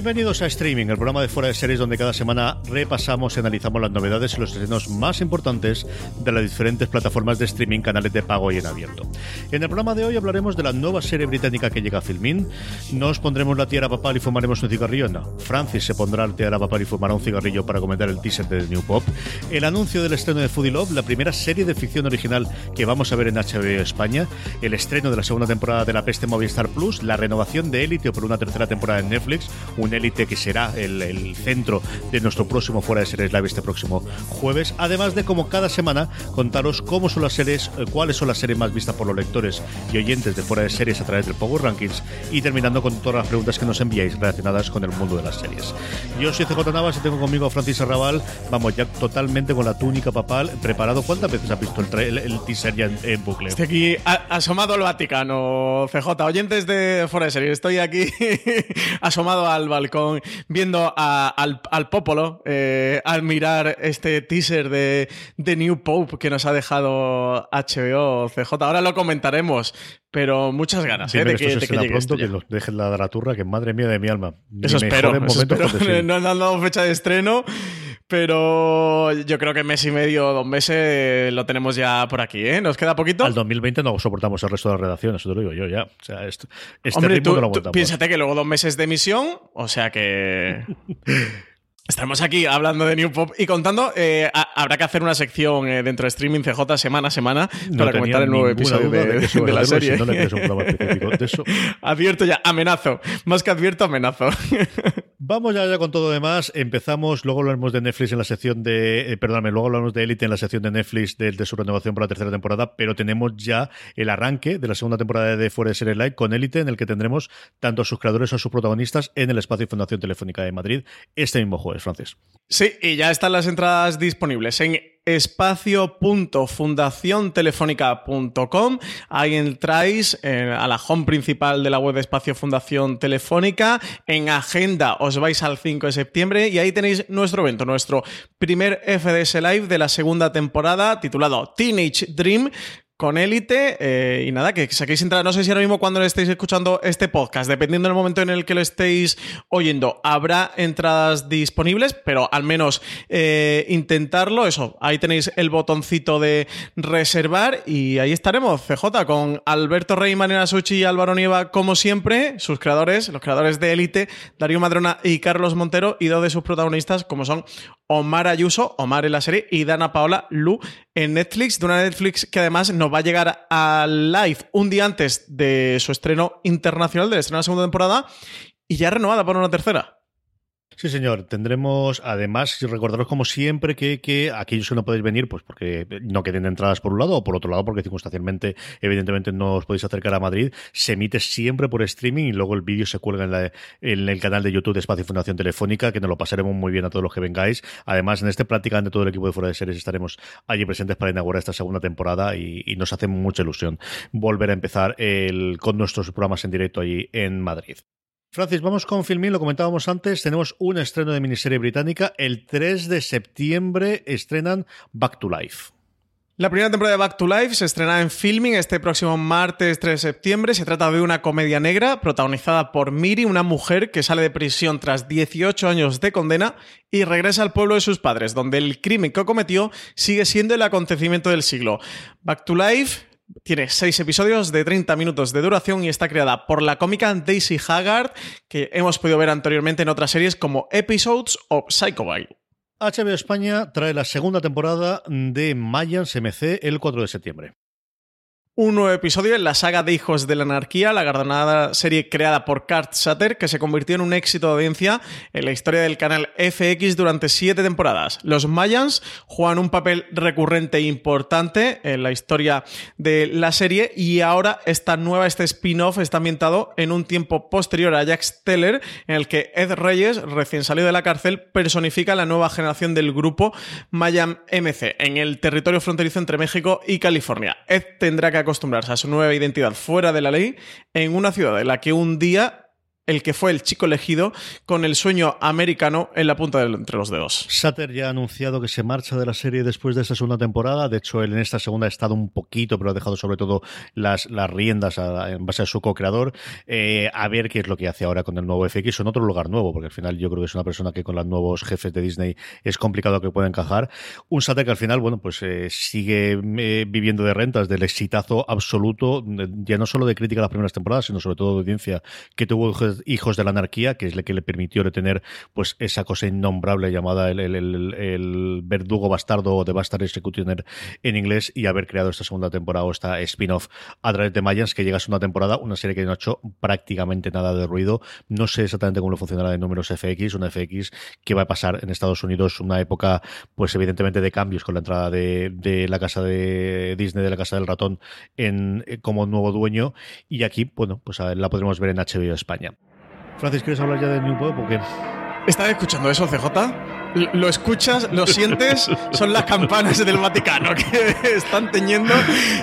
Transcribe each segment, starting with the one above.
Bienvenidos a Streaming, el programa de fuera de series donde cada semana repasamos y analizamos las novedades y los estrenos más importantes de las diferentes plataformas de streaming, canales de pago y en abierto. En el programa de hoy hablaremos de la nueva serie británica que llega a Filmin. Nos pondremos la tiara papal y fumaremos un cigarrillo. No, Francis se pondrá la tiara papal y fumará un cigarrillo para comentar el teaser de The New Pop. El anuncio del estreno de Foodie Love, la primera serie de ficción original que vamos a ver en HBO España. El estreno de la segunda temporada de La Peste Movistar Plus. La renovación de Elite por una tercera temporada en Netflix un élite que será el, centro de nuestro próximo Fuera de Series Live este próximo jueves. Además de, como cada semana, contaros cómo son las series, eh, cuáles son las series más vistas por los lectores y oyentes de Fuera de Series a través del Power Rankings y terminando con todas las preguntas que nos enviáis relacionadas con el mundo de las series. Yo soy CJ Navas y tengo conmigo a Francis Arrabal. Vamos ya totalmente con la túnica papal, preparado. ¿Cuántas veces has visto el, teaser ya en, bucle? Estoy aquí asomado al Vaticano, CJ. Oyentes de Fuera de Series, estoy aquí asomado al balcón viendo al, al, Popolo eh, al mirar este teaser de, de New Pope que nos ha dejado HBO CJ. Ahora lo comentaremos, pero muchas ganas ¿eh? de que, de que llegue pronto, que nos dejen la draturra, que madre mía de mi alma. Eso espero. No han dado fecha de estreno. Pero yo creo que mes y medio, dos meses lo tenemos ya por aquí, ¿eh? ¿Nos queda poquito? Al 2020 no soportamos el resto de la redacción, eso te lo digo yo ya. O sea, esto, este Hombre, tú, piénsate que luego dos meses de emisión, o sea que... Estamos aquí hablando de New Pop y contando. Eh, habrá que hacer una sección eh, dentro de streaming CJ semana a semana para comentar el nuevo episodio de, la serie. no le un de eso. Advierto ya, amenazo. Más que advierto, amenazo. Vamos ya, con todo demás. Empezamos, luego hablaremos de Netflix en la sección de. Eh, perdóname, luego hablamos de Elite en la sección de Netflix de, de, su renovación para la tercera temporada, pero tenemos ya el arranque de la segunda temporada de Fuera de Serie Live con Elite, en el que tendremos tanto a sus creadores como a sus protagonistas en el espacio Fundación Telefónica de Madrid este mismo jueves. Francis. Sí, y ya están las entradas disponibles en espacio.fundaciontelefónica.com. Ahí entráis eh, a la home principal de la web de Espacio Fundación Telefónica. En agenda os vais al 5 de septiembre y ahí tenéis nuestro evento, nuestro primer FDS Live de la segunda temporada titulado Teenage Dream con Élite. Eh, y nada, que saquéis entrada. No sé si ahora mismo cuando estéis escuchando este podcast, dependiendo del momento en el que lo estéis oyendo, habrá entradas disponibles, pero al menos eh, intentarlo. Eso, ahí tenéis el botoncito de reservar y ahí estaremos, CJ, con Alberto Rey, Manera Suchi y Álvaro Nieva, como siempre, sus creadores, los creadores de Élite, Darío Madrona y Carlos Montero, y dos de sus protagonistas, como son Omar Ayuso, Omar en la serie, y Dana Paola Lu en Netflix, de una Netflix que además nos va a llegar a live un día antes de su estreno internacional, del estreno de la segunda temporada, y ya renovada para una tercera. Sí, señor. Tendremos, además, recordaros como siempre que, que aquellos que no podéis venir, pues porque no queden entradas por un lado o por otro lado, porque circunstancialmente, evidentemente, no os podéis acercar a Madrid, se emite siempre por streaming y luego el vídeo se cuelga en, la, en el canal de YouTube de Espacio Fundación Telefónica, que nos lo pasaremos muy bien a todos los que vengáis. Además, en este prácticamente todo el equipo de Fuera de Series estaremos allí presentes para inaugurar esta segunda temporada y, y nos hace mucha ilusión volver a empezar el, con nuestros programas en directo allí en Madrid. Francis, vamos con Filmin, lo comentábamos antes, tenemos un estreno de miniserie británica, el 3 de septiembre estrenan Back to Life. La primera temporada de Back to Life se estrena en Filming este próximo martes 3 de septiembre. Se trata de una comedia negra protagonizada por Miri, una mujer que sale de prisión tras 18 años de condena y regresa al pueblo de sus padres, donde el crimen que cometió sigue siendo el acontecimiento del siglo. Back to Life tiene seis episodios de 30 minutos de duración y está creada por la cómica Daisy Haggard, que hemos podido ver anteriormente en otras series como Episodes o Psycho HBO España trae la segunda temporada de Mayans MC el 4 de septiembre un nuevo episodio en la saga de Hijos de la Anarquía, la galardonada serie creada por Kurt Sutter, que se convirtió en un éxito de audiencia en la historia del canal FX durante siete temporadas. Los Mayans juegan un papel recurrente e importante en la historia de la serie y ahora esta nueva, este spin-off está ambientado en un tiempo posterior a Jack Steller, en el que Ed Reyes, recién salido de la cárcel, personifica la nueva generación del grupo Mayan MC en el territorio fronterizo entre México y California. Ed tendrá que acostumbrarse a su nueva identidad fuera de la ley en una ciudad en la que un día el que fue el chico elegido con el sueño americano en la punta de, entre los dedos. Sutter ya ha anunciado que se marcha de la serie después de esta segunda temporada. De hecho, él en esta segunda ha estado un poquito, pero ha dejado sobre todo las, riendas en base a su co-creador. Eh, a ver qué es lo que hace ahora con el nuevo FX en otro lugar nuevo, porque al final yo creo que es una persona que con los nuevos jefes de Disney es complicado que pueda encajar. Un Sutter que al final, bueno, pues eh, sigue eh, viviendo de rentas, del exitazo absoluto, ya no solo de crítica a las primeras temporadas, sino sobre todo de audiencia que tuvo Hijos de la Anarquía, que es el que le permitió retener pues esa cosa innombrable llamada el, verdugo bastardo o The Bastard Executioner en inglés y haber creado esta segunda temporada o esta spin-off a través de Mayans, que llega a una temporada, una serie que no ha hecho prácticamente nada de ruido. No sé exactamente cómo funcionará de números FX, una FX que va a pasar en Estados Unidos una época, pues evidentemente de cambios con la entrada de, la casa de Disney, de la casa del ratón, en, eh, como nuevo dueño. Y aquí, bueno, pues la podremos ver en HBO España. Francis, ¿quieres hablar ya de New Pope o? ¿Estás escuchando eso, CJ? Lo escuchas, lo sientes, son las campanas del Vaticano que están teñiendo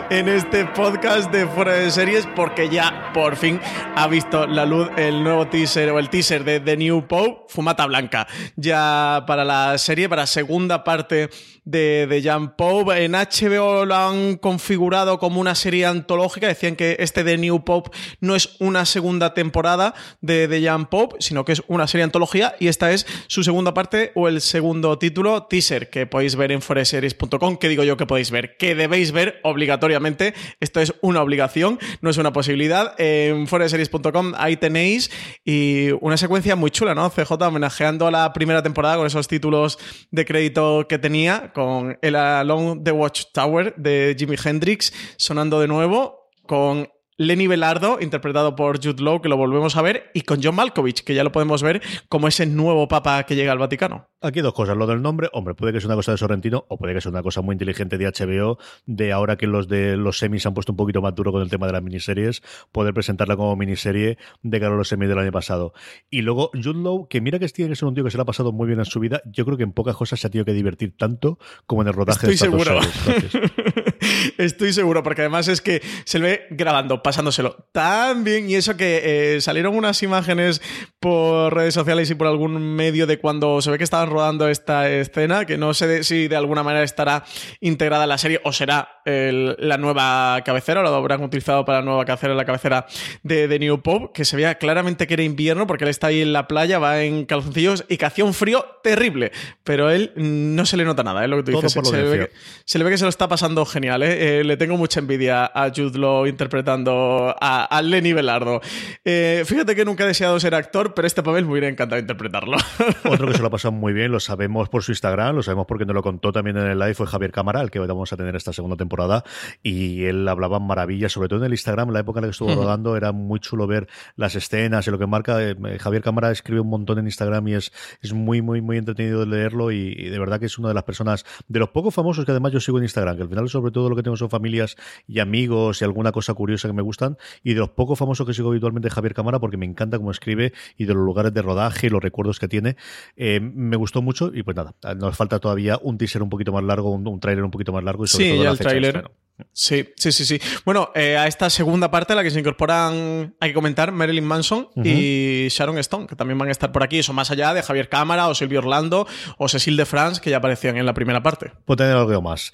en este podcast de Fuera de Series porque ya por fin ha visto la luz el nuevo teaser o el teaser de The New Pope, Fumata Blanca. Ya para la serie, para segunda parte de, de Jan Pope. En HBO lo han configurado como una serie antológica. Decían que este The New Pope no es una segunda temporada de, de Jan Pope, sino que es una serie antología y esta es su segunda parte o el segundo título, teaser, que podéis ver en foreseries.com. que digo yo que podéis ver? Que debéis ver obligatoriamente. Esto es una obligación, no es una posibilidad. En foreseries.com ahí tenéis y una secuencia muy chula, ¿no? CJ homenajeando a la primera temporada con esos títulos de crédito que tenía, con el Along the Watchtower de Jimi Hendrix sonando de nuevo, con Lenny Belardo, interpretado por Jude Law, que lo volvemos a ver, y con John Malkovich, que ya lo podemos ver como ese nuevo papa que llega al Vaticano. Aquí dos cosas. Lo del nombre, hombre, puede que sea una cosa de Sorrentino o puede que sea una cosa muy inteligente de HBO, de ahora que los de los semis han puesto un poquito más duro con el tema de las miniseries, poder presentarla como miniserie de cara a los semis del año pasado. Y luego Jude Law, que mira que tiene que ser un tío que se le ha pasado muy bien en su vida, yo creo que en pocas cosas se ha tenido que divertir tanto como en el rodaje Estoy de seguro. Estoy seguro, porque además es que se le ve grabando pasándoselo tan bien. Y eso que eh, salieron unas imágenes por redes sociales y por algún medio de cuando se ve que estaban rodando esta escena, que no sé si de alguna manera estará integrada en la serie o será la nueva cabecera, o lo habrán utilizado para la nueva cabecera, la cabecera de, de, New Pop, que se veía claramente que era invierno porque él está ahí en la playa, va en calzoncillos y que hacía un frío terrible. Pero él no se le nota nada, ¿eh? lo que tú dices. Se, le ve que, se, le ve que, se lo está pasando genial. ¿Eh? Eh, le tengo mucha envidia a Jude Law interpretando a, Lenny Velardo. Eh, fíjate que nunca he deseado ser actor, pero este papel me hubiera encantado interpretarlo. Otro que se lo ha pasado muy bien, lo sabemos por su Instagram, lo sabemos porque nos lo contó también en el live, fue Javier Cámara, el que vamos a tener esta segunda temporada. Y él hablaba maravillas, sobre todo en el Instagram, la época en la que estuvo rodando, era muy chulo ver las escenas y lo que marca. Javier Cámara escribe un montón en Instagram y es, es muy, muy, muy entretenido de leerlo. Y, y, de verdad que es una de las personas, de los pocos famosos que además yo sigo en Instagram, que al final, sobre todo, lo que tengo son familias y amigos y alguna cosa curiosa que me gustan. Y de los pocos famosos que sigo habitualmente Javier Cámara, porque me encanta cómo escribe y de los lugares de rodaje y los recuerdos que tiene. Eh, me gustó mucho y pues nada, nos falta todavía un teaser un poquito más largo, un, un tráiler un poquito más largo y sobre todo el tráiler. Sí, sí, sí, sí. Bueno, eh, a esta segunda parte a la que se incorporan, hay que comentar, Marilyn Manson y Sharon Stone, que también van a estar por aquí. Eso más allá de Javier Cámara o Silvio Orlando o Cecil de France, que ya aparecían en la primera parte. Puede tener algo más.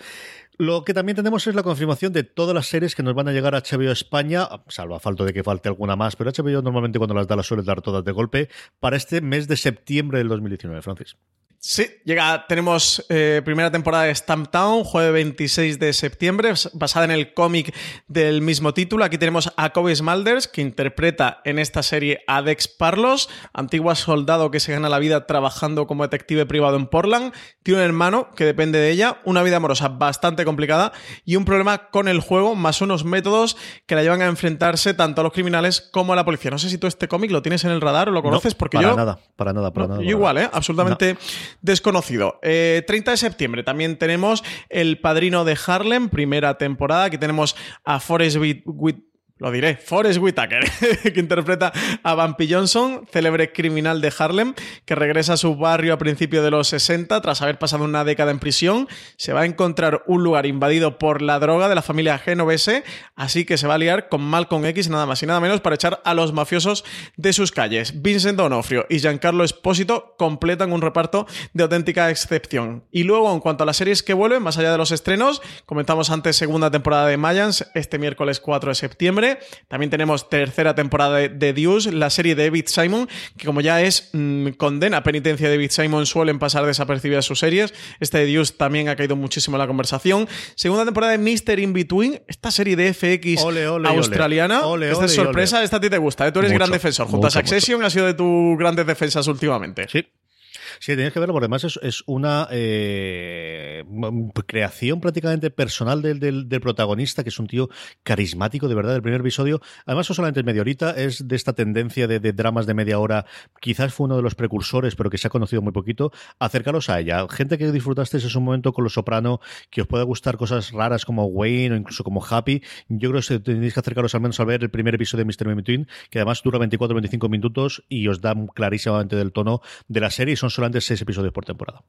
Lo que también tenemos es la confirmación de todas las series que nos van a llegar a HBO España, salvo a falta de que falte alguna más, pero HBO normalmente cuando las da las suele dar todas de golpe, para este mes de septiembre del 2019, Francis. Sí, llega, tenemos eh, primera temporada de Stamptown, jueves 26 de septiembre, basada en el cómic del mismo título. Aquí tenemos a Kobe Smulders, que interpreta en esta serie a Dex Parlos, antiguo soldado que se gana la vida trabajando como detective privado en Portland. Tiene un hermano que depende de ella, una vida amorosa bastante complicada y un problema con el juego, más unos métodos que la llevan a enfrentarse tanto a los criminales como a la policía. No sé si tú este cómic lo tienes en el radar o lo conoces, porque para yo. Nada, para nada, para nada. igual, ¿eh? Absolutamente desconocido. 30 eh, de septiembre también tenemos El Padrino de Harlem, primera temporada. Aquí tenemos a Forrest Whit lo diré, Forrest Whitaker, que interpreta a Bumpy Johnson, célebre criminal de Harlem, que regresa a su barrio a principios de los 60 tras haber pasado una década en prisión. Se va a encontrar un lugar invadido por la droga de la familia Genovese, así que se va a liar con Malcolm X nada más y nada menos para echar a los mafiosos de sus calles. Vincent D'Onofrio y Giancarlo Espósito completan un reparto de auténtica excepción. Y luego, en cuanto a las series que vuelven, más allá de los estrenos, comentamos antes segunda temporada de Mayans, este miércoles 4 de septiembre. También tenemos tercera temporada de, Deuce, la serie de David Simon, que como ya es mm, condena penitencia de David Simon, suelen pasar desapercibidas sus series. Este The Deuce también ha caído muchísimo en la conversación. Segunda temporada de Mr. In Between, esta serie de FX australiana. esta es sorpresa, esta a ti te gusta, ¿eh? tú eres gran defensor. Junto a Succession ha sido de tus grandes defensas últimamente. Sí. Sí, tenías que verlo, porque además es, una eh, creación prácticamente personal del, protagonista, que es un tío carismático, de verdad, el primer episodio. Además, no solamente es media horita, es de esta tendencia de, dramas de media hora. Quizás fue uno de los precursores, pero que se ha conocido muy poquito. Acercaros a ella. Gente que disfrutaste ese un momento con Los Soprano, que os pueda gustar cosas raras como Wayne o incluso como Happy. Yo creo que tenéis que acercaros al menos a ver el primer episodio de Mr. In Between, que además dura 24-25 minutos y os da clarísimamente del tono de la serie y son solamente seis episodios por temporada.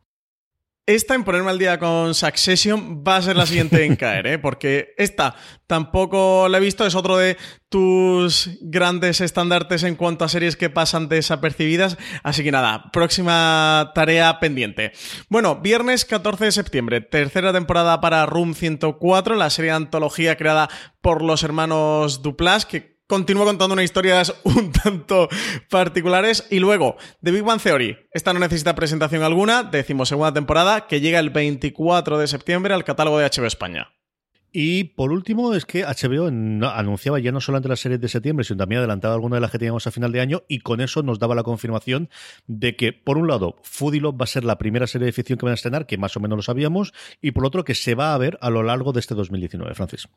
Esta en ponerme al día con Succession va a ser la siguiente en caer, ¿eh? porque esta tampoco la he visto, es otro de tus grandes estandartes en cuanto a series que pasan desapercibidas. Así que nada, próxima tarea pendiente. Bueno, viernes 14 de septiembre, tercera temporada para Room 104, la serie de antología creada por los hermanos Duplas, que continúo contando unas historias un tanto particulares. Y luego, The Big Bang Theory. Esta no necesita presentación alguna, decimosegunda temporada, que llega el 24 de septiembre al catálogo de HBO España. Y por último, es que HBO anunciaba ya no solamente las series de septiembre, sino también adelantaba alguna de las que teníamos a final de año, y con eso nos daba la confirmación de que, por un lado, Foodie Love va a ser la primera serie de ficción que van a estrenar, que más o menos lo sabíamos, y por otro, que se va a ver a lo largo de este 2019, Francis.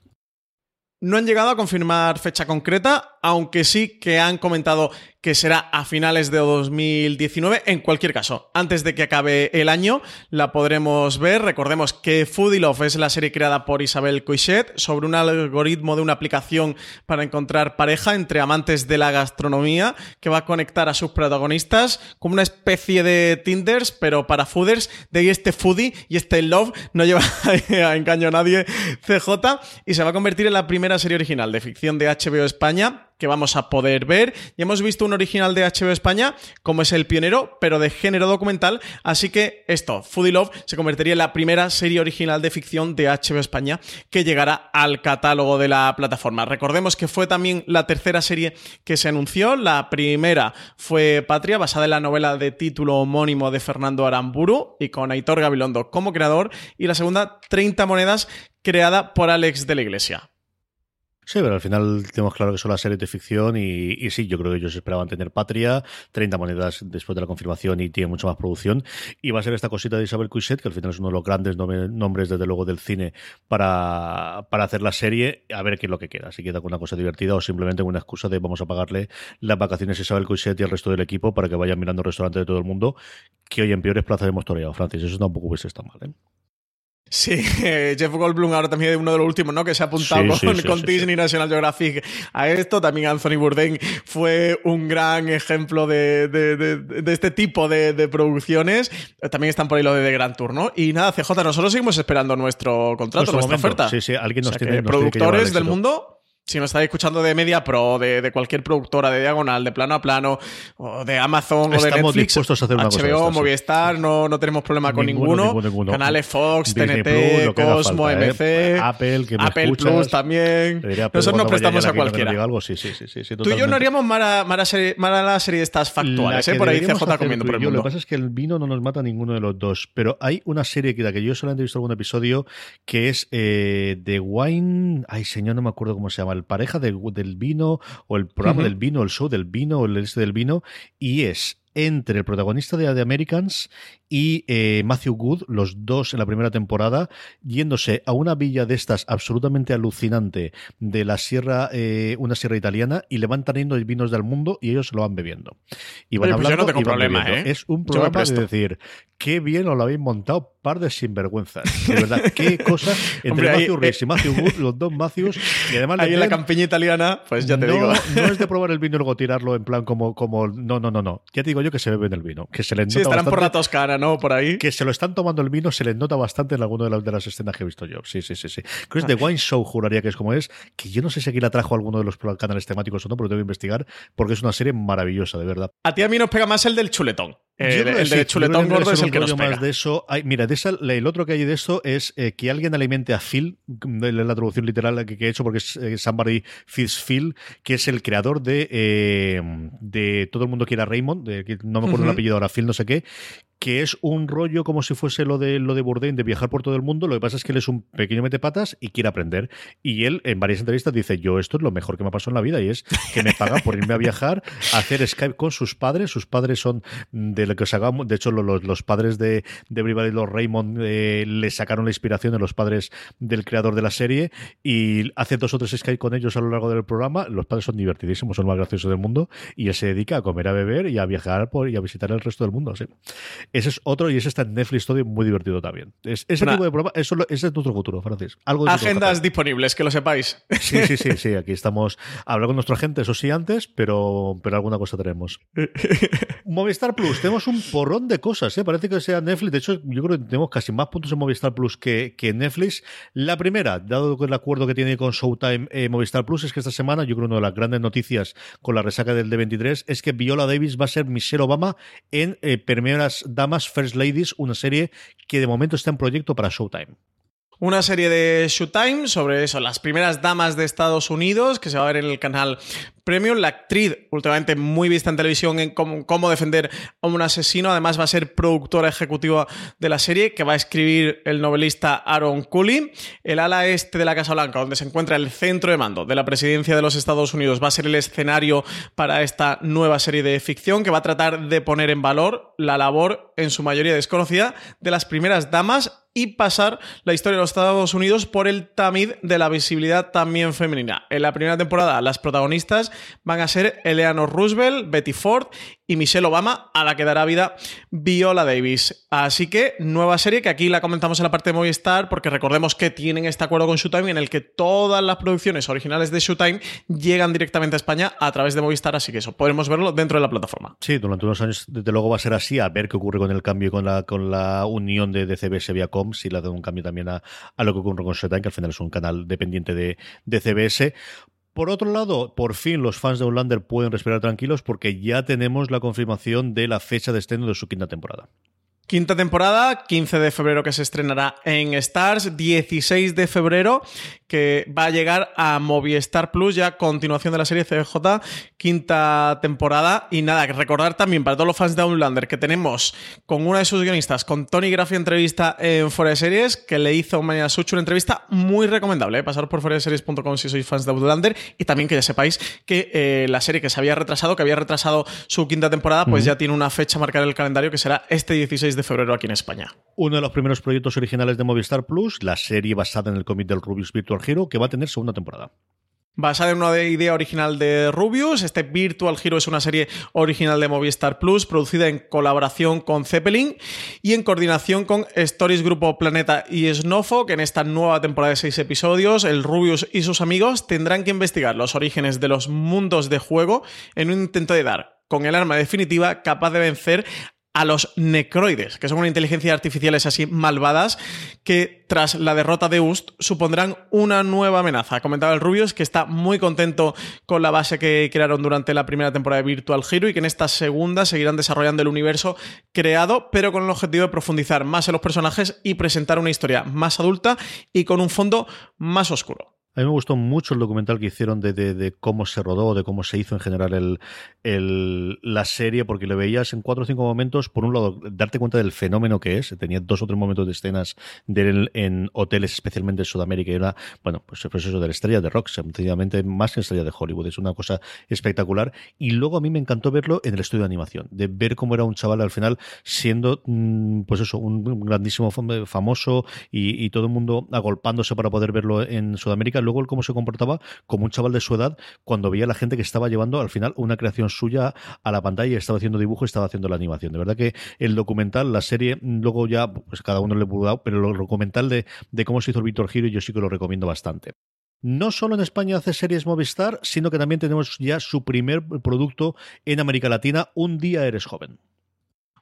No han llegado a confirmar fecha concreta, aunque sí que han comentado que será a finales de 2019. En cualquier caso, antes de que acabe el año, la podremos ver. Recordemos que Foodie Love es la serie creada por Isabel Coixet sobre un algoritmo de una aplicación para encontrar pareja entre amantes de la gastronomía que va a conectar a sus protagonistas como una especie de Tinders, pero para fooders. De ahí este Foodie y este Love no lleva a engaño a nadie CJ y se va a convertir en la primera serie original de ficción de HBO España que vamos a poder ver. Ya hemos visto un original de HBO España, como es El Pionero, pero de género documental. Así que esto, Foodie Love, se convertiría en la primera serie original de ficción de HBO España que llegará al catálogo de la plataforma. Recordemos que fue también la tercera serie que se anunció. La primera fue Patria, basada en la novela de título homónimo de Fernando Aramburu y con Aitor Gabilondo como creador. Y la segunda, 30 monedas, creada por Alex de la Iglesia. Sí, pero al final tenemos claro que son las series de ficción y, sí, yo creo que ellos esperaban tener Patria, 30 monedas después de la confirmación y tiene mucha más producción. Y va a ser esta cosita de Isabel Cuiset, que al final es uno de los grandes nombres, desde luego, del cine para, para hacer la serie, a ver qué es lo que queda. Si queda con una cosa divertida o simplemente una excusa de vamos a pagarle las vacaciones a Isabel Cuiset y al resto del equipo para que vayan mirando restaurantes de todo el mundo, que hoy en peores plazas hemos toreado, Francis. Eso tampoco hubiese estado mal, ¿eh? Sí, Jeff Goldblum ahora también es uno de los últimos, ¿no? Que se ha apuntado con, Disney National Geographic a esto. También Anthony Bourdain fue un gran ejemplo de, este tipo de, producciones. También están por ahí lo de The Grand Tour, ¿no? Y nada, CJ, nosotros seguimos esperando nuestro contrato, nuestra oferta. Sí, sí, alguien nos tiene. productores del mundo si nos estáis escuchando de Media Pro, de, cualquier productora de Diagonal, de plano a plano, o de Amazon o de Netflix, HBO, Movistar, no, no tenemos problema con ninguno. Canales Fox, TNT, Cosmo, ¿eh? MC, Apple, que Apple Plus también. Nosotros nos prestamos a cualquiera. Tú y yo no haríamos mala, mala, serie, la serie de estas factuales, ¿eh? por ahí CJ comiendo por el mundo. Lo que pasa es que el vino no nos mata a ninguno de los dos, pero hay una serie que, la que yo solamente he visto algún episodio que es eh, The Wine. Ay, señor, no me acuerdo cómo se llama pareja del vino o el programa del vino, el show del vino o el este del vino y es entre el protagonista de The Americans y eh, Matthew Good, los dos en la primera temporada, yéndose a una villa de estas absolutamente alucinante de la sierra, eh, una sierra italiana, y le van trayendo vinos del mundo y ellos se lo van bebiendo. Y van Oye, pues yo no tengo y van problema. ¿eh? Es un programa de decir, qué bien os lo habéis montado, par de sinvergüenzas. De verdad, qué cosa entre Hombre, ahí, Matthew Rhys eh, y Matthew Good, los dos Matthews, y además Ahí en la campiña italiana, pues ya te no, digo. no es de probar el vino y luego tirarlo en plan como, como. No, no, no, no. Ya te digo que se beben el vino. Que se les Sí, nota estarán por la Toscana, ¿no? Por ahí. Que se lo están tomando el vino, se les nota bastante en alguna de las, de las escenas que he visto yo. Sí, sí, sí, sí. Creo que es The Wine Show, juraría que es como es. Que yo no sé si aquí la trajo alguno de los canales temáticos o no, pero tengo que investigar porque es una serie maravillosa, de verdad. A ti a mí nos pega más el del chuletón. Yo El, el chuletón debe gordo es el un que nos rollo pega. más de eso. Hay- mira, de esa- el otro que hay de esto es eh, que alguien alimente a Phil, de la traducción literal que, que he hecho, porque es eh, Somebody Feeds Phil, que es el creador de, eh, de Todo el mundo quiere a Raymond, de, que no me acuerdo el apellido ahora, Phil no sé qué, que es un rollo como si fuese lo de lo de Bourdain, de viajar por todo el mundo. Lo que pasa es que él es un pequeño metepatas y quiere aprender. Y él, en varias entrevistas, dice: Yo, esto es lo mejor que me ha pasado en la vida, y es que me paga por irme a viajar, a hacer Skype con sus padres. Sus padres son de lo que os hagamos. De hecho, lo- los, los padres de, de Everybody Loves Raymond eh, le sacaron la inspiración de los padres del creador de la serie. Y hace dos o tres Skype con ellos a lo largo del programa. Los padres son divertidísimos, son los más graciosos del mundo. Y él se dedica a comer, a beber y a viajar por, y a visitar el resto del mundo. Ese es otro y ese está en Netflix todo muy divertido también. Es, ese Una- tipo de programa, eso, ese es nuestro futuro, Francis. Algo de Agendas disponibles, que lo sepáis. Sí, sí, sí, sí. Aquí estamos hablar con nuestra gente, eso sí, antes, pero, pero alguna cosa tenemos. Movistar Plus, tenemos un porrón de cosas, ¿eh? Parece que sea Netflix. De hecho, yo creo que tenemos casi más puntos en Movistar Plus que, Netflix. La primera, dado el acuerdo que tiene con Showtime eh, Movistar Plus, es que esta semana, yo creo que una de las grandes noticias con la resaca del D23 es que Viola Davis va a ser Michelle Obama en eh, Primeras Damas First Ladies, una serie que de momento está en proyecto para Showtime. Una serie de Showtime sobre eso, las primeras damas de Estados Unidos, que se va a ver en el canal Premium. La actriz, últimamente muy vista en televisión en cómo, cómo defender a un asesino, además va a ser productora ejecutiva de la serie, que va a escribir el novelista Aaron Cooley. El ala este de la Casa Blanca, donde se encuentra el centro de mando de la presidencia de los Estados Unidos, va a ser el escenario para esta nueva serie de ficción que va a tratar de poner en valor la labor, en su mayoría desconocida, de las primeras damas y pasar la historia de los Estados Unidos por el tamiz de la visibilidad también femenina. En la primera temporada, las protagonistas van a ser Eleanor Roosevelt, Betty Ford y Michelle Obama, a la que dará vida Viola Davis. Así que, nueva serie que aquí la comentamos en la parte de Movistar, porque recordemos que tienen este acuerdo con Showtime en el que todas las producciones originales de Showtime llegan directamente a España a través de Movistar, así que eso, podremos verlo dentro de la plataforma. Sí, durante unos años, desde luego, va a ser así, a ver qué ocurre con el cambio con la, con la unión de, de CBS Viacom, si le hacen un cambio también a, a lo que ocurre con Showtime, que al final es un canal dependiente de, de CBS. Por otro lado, por fin los fans de Outlander pueden respirar tranquilos porque ya tenemos la confirmación de la fecha de estreno de su quinta temporada. Quinta temporada, 15 de febrero que se estrenará en Stars, 16 de febrero que va a llegar a Movistar Plus, ya continuación de la serie CJ, quinta temporada. Y nada, que recordar también para todos los fans de Outlander que tenemos con una de sus guionistas, con Tony Graffi entrevista en Fuera de Series, que le hizo mañana Sucho una entrevista muy recomendable. ¿eh? Pasar por foradeseries.com si sois fans de Outlander y también que ya sepáis que eh, la serie que se había retrasado, que había retrasado su quinta temporada, pues ya tiene una fecha marcada en el calendario que será este 16 de febrero aquí en España. Uno de los primeros proyectos originales de Movistar Plus, la serie basada en el cómic del Rubius Virtual Hero, que va a tener segunda temporada. Basada en una idea original de Rubius, este Virtual Hero es una serie original de Movistar Plus, producida en colaboración con Zeppelin y en coordinación con Stories Grupo Planeta y Snowfo, que en esta nueva temporada de seis episodios, el Rubius y sus amigos tendrán que investigar los orígenes de los mundos de juego en un intento de dar con el arma definitiva capaz de vencer a los necroides, que son una inteligencia artificiales así malvadas que tras la derrota de Ust supondrán una nueva amenaza. Comentaba el Rubius que está muy contento con la base que crearon durante la primera temporada de Virtual Hero y que en esta segunda seguirán desarrollando el universo creado, pero con el objetivo de profundizar más en los personajes y presentar una historia más adulta y con un fondo más oscuro. A mí me gustó mucho el documental que hicieron de, de, cómo se rodó, de cómo se hizo en general el, el, la serie, porque le veías en cuatro o cinco momentos, por un lado, darte cuenta del fenómeno que es. Tenía dos o tres momentos de escenas de él en hoteles, especialmente en Sudamérica, y era, bueno, pues, pues eso de la estrella de rock, sencillamente más que estrella de Hollywood. Es una cosa espectacular. Y luego a mí me encantó verlo en el estudio de animación, de ver cómo era un chaval al final siendo, mm, pues eso, un grandísimo famoso y todo el mundo agolpándose para poder verlo en Sudamérica luego el cómo se comportaba como un chaval de su edad cuando veía a la gente que estaba llevando al final una creación suya a la pantalla y estaba haciendo dibujo y estaba haciendo la animación. De verdad que el documental, la serie, luego ya, pues cada uno le dado, pero el documental de, de cómo se hizo el Víctor Giro yo sí que lo recomiendo bastante. No solo en España hace series Movistar, sino que también tenemos ya su primer producto en América Latina, Un día eres joven.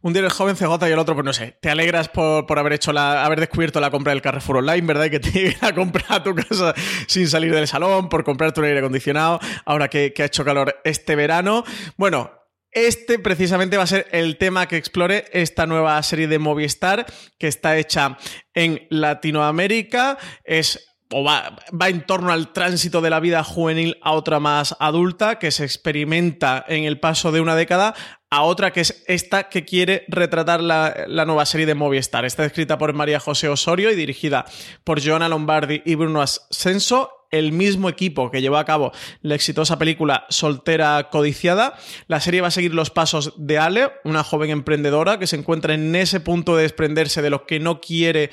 Un día eres joven CJ y el otro, pues no sé, te alegras por, haber hecho la, haber descubierto la compra del Carrefour Online, ¿verdad? Y que te lleguen a comprar a tu casa sin salir del salón, por comprarte un aire acondicionado, ahora que, que ha hecho calor este verano. Bueno, este precisamente va a ser el tema que explore esta nueva serie de Movistar que está hecha en Latinoamérica. Es o va, va, en torno al tránsito de la vida juvenil a otra más adulta que se experimenta en el paso de una década a otra que es esta que quiere retratar la, nueva serie de Movistar. Está escrita por María José Osorio y dirigida por Joana Lombardi y Bruno Ascenso el mismo equipo que llevó a cabo la exitosa película Soltera Codiciada. La serie va a seguir los pasos de Ale, una joven emprendedora que se encuentra en ese punto de desprenderse de lo que no quiere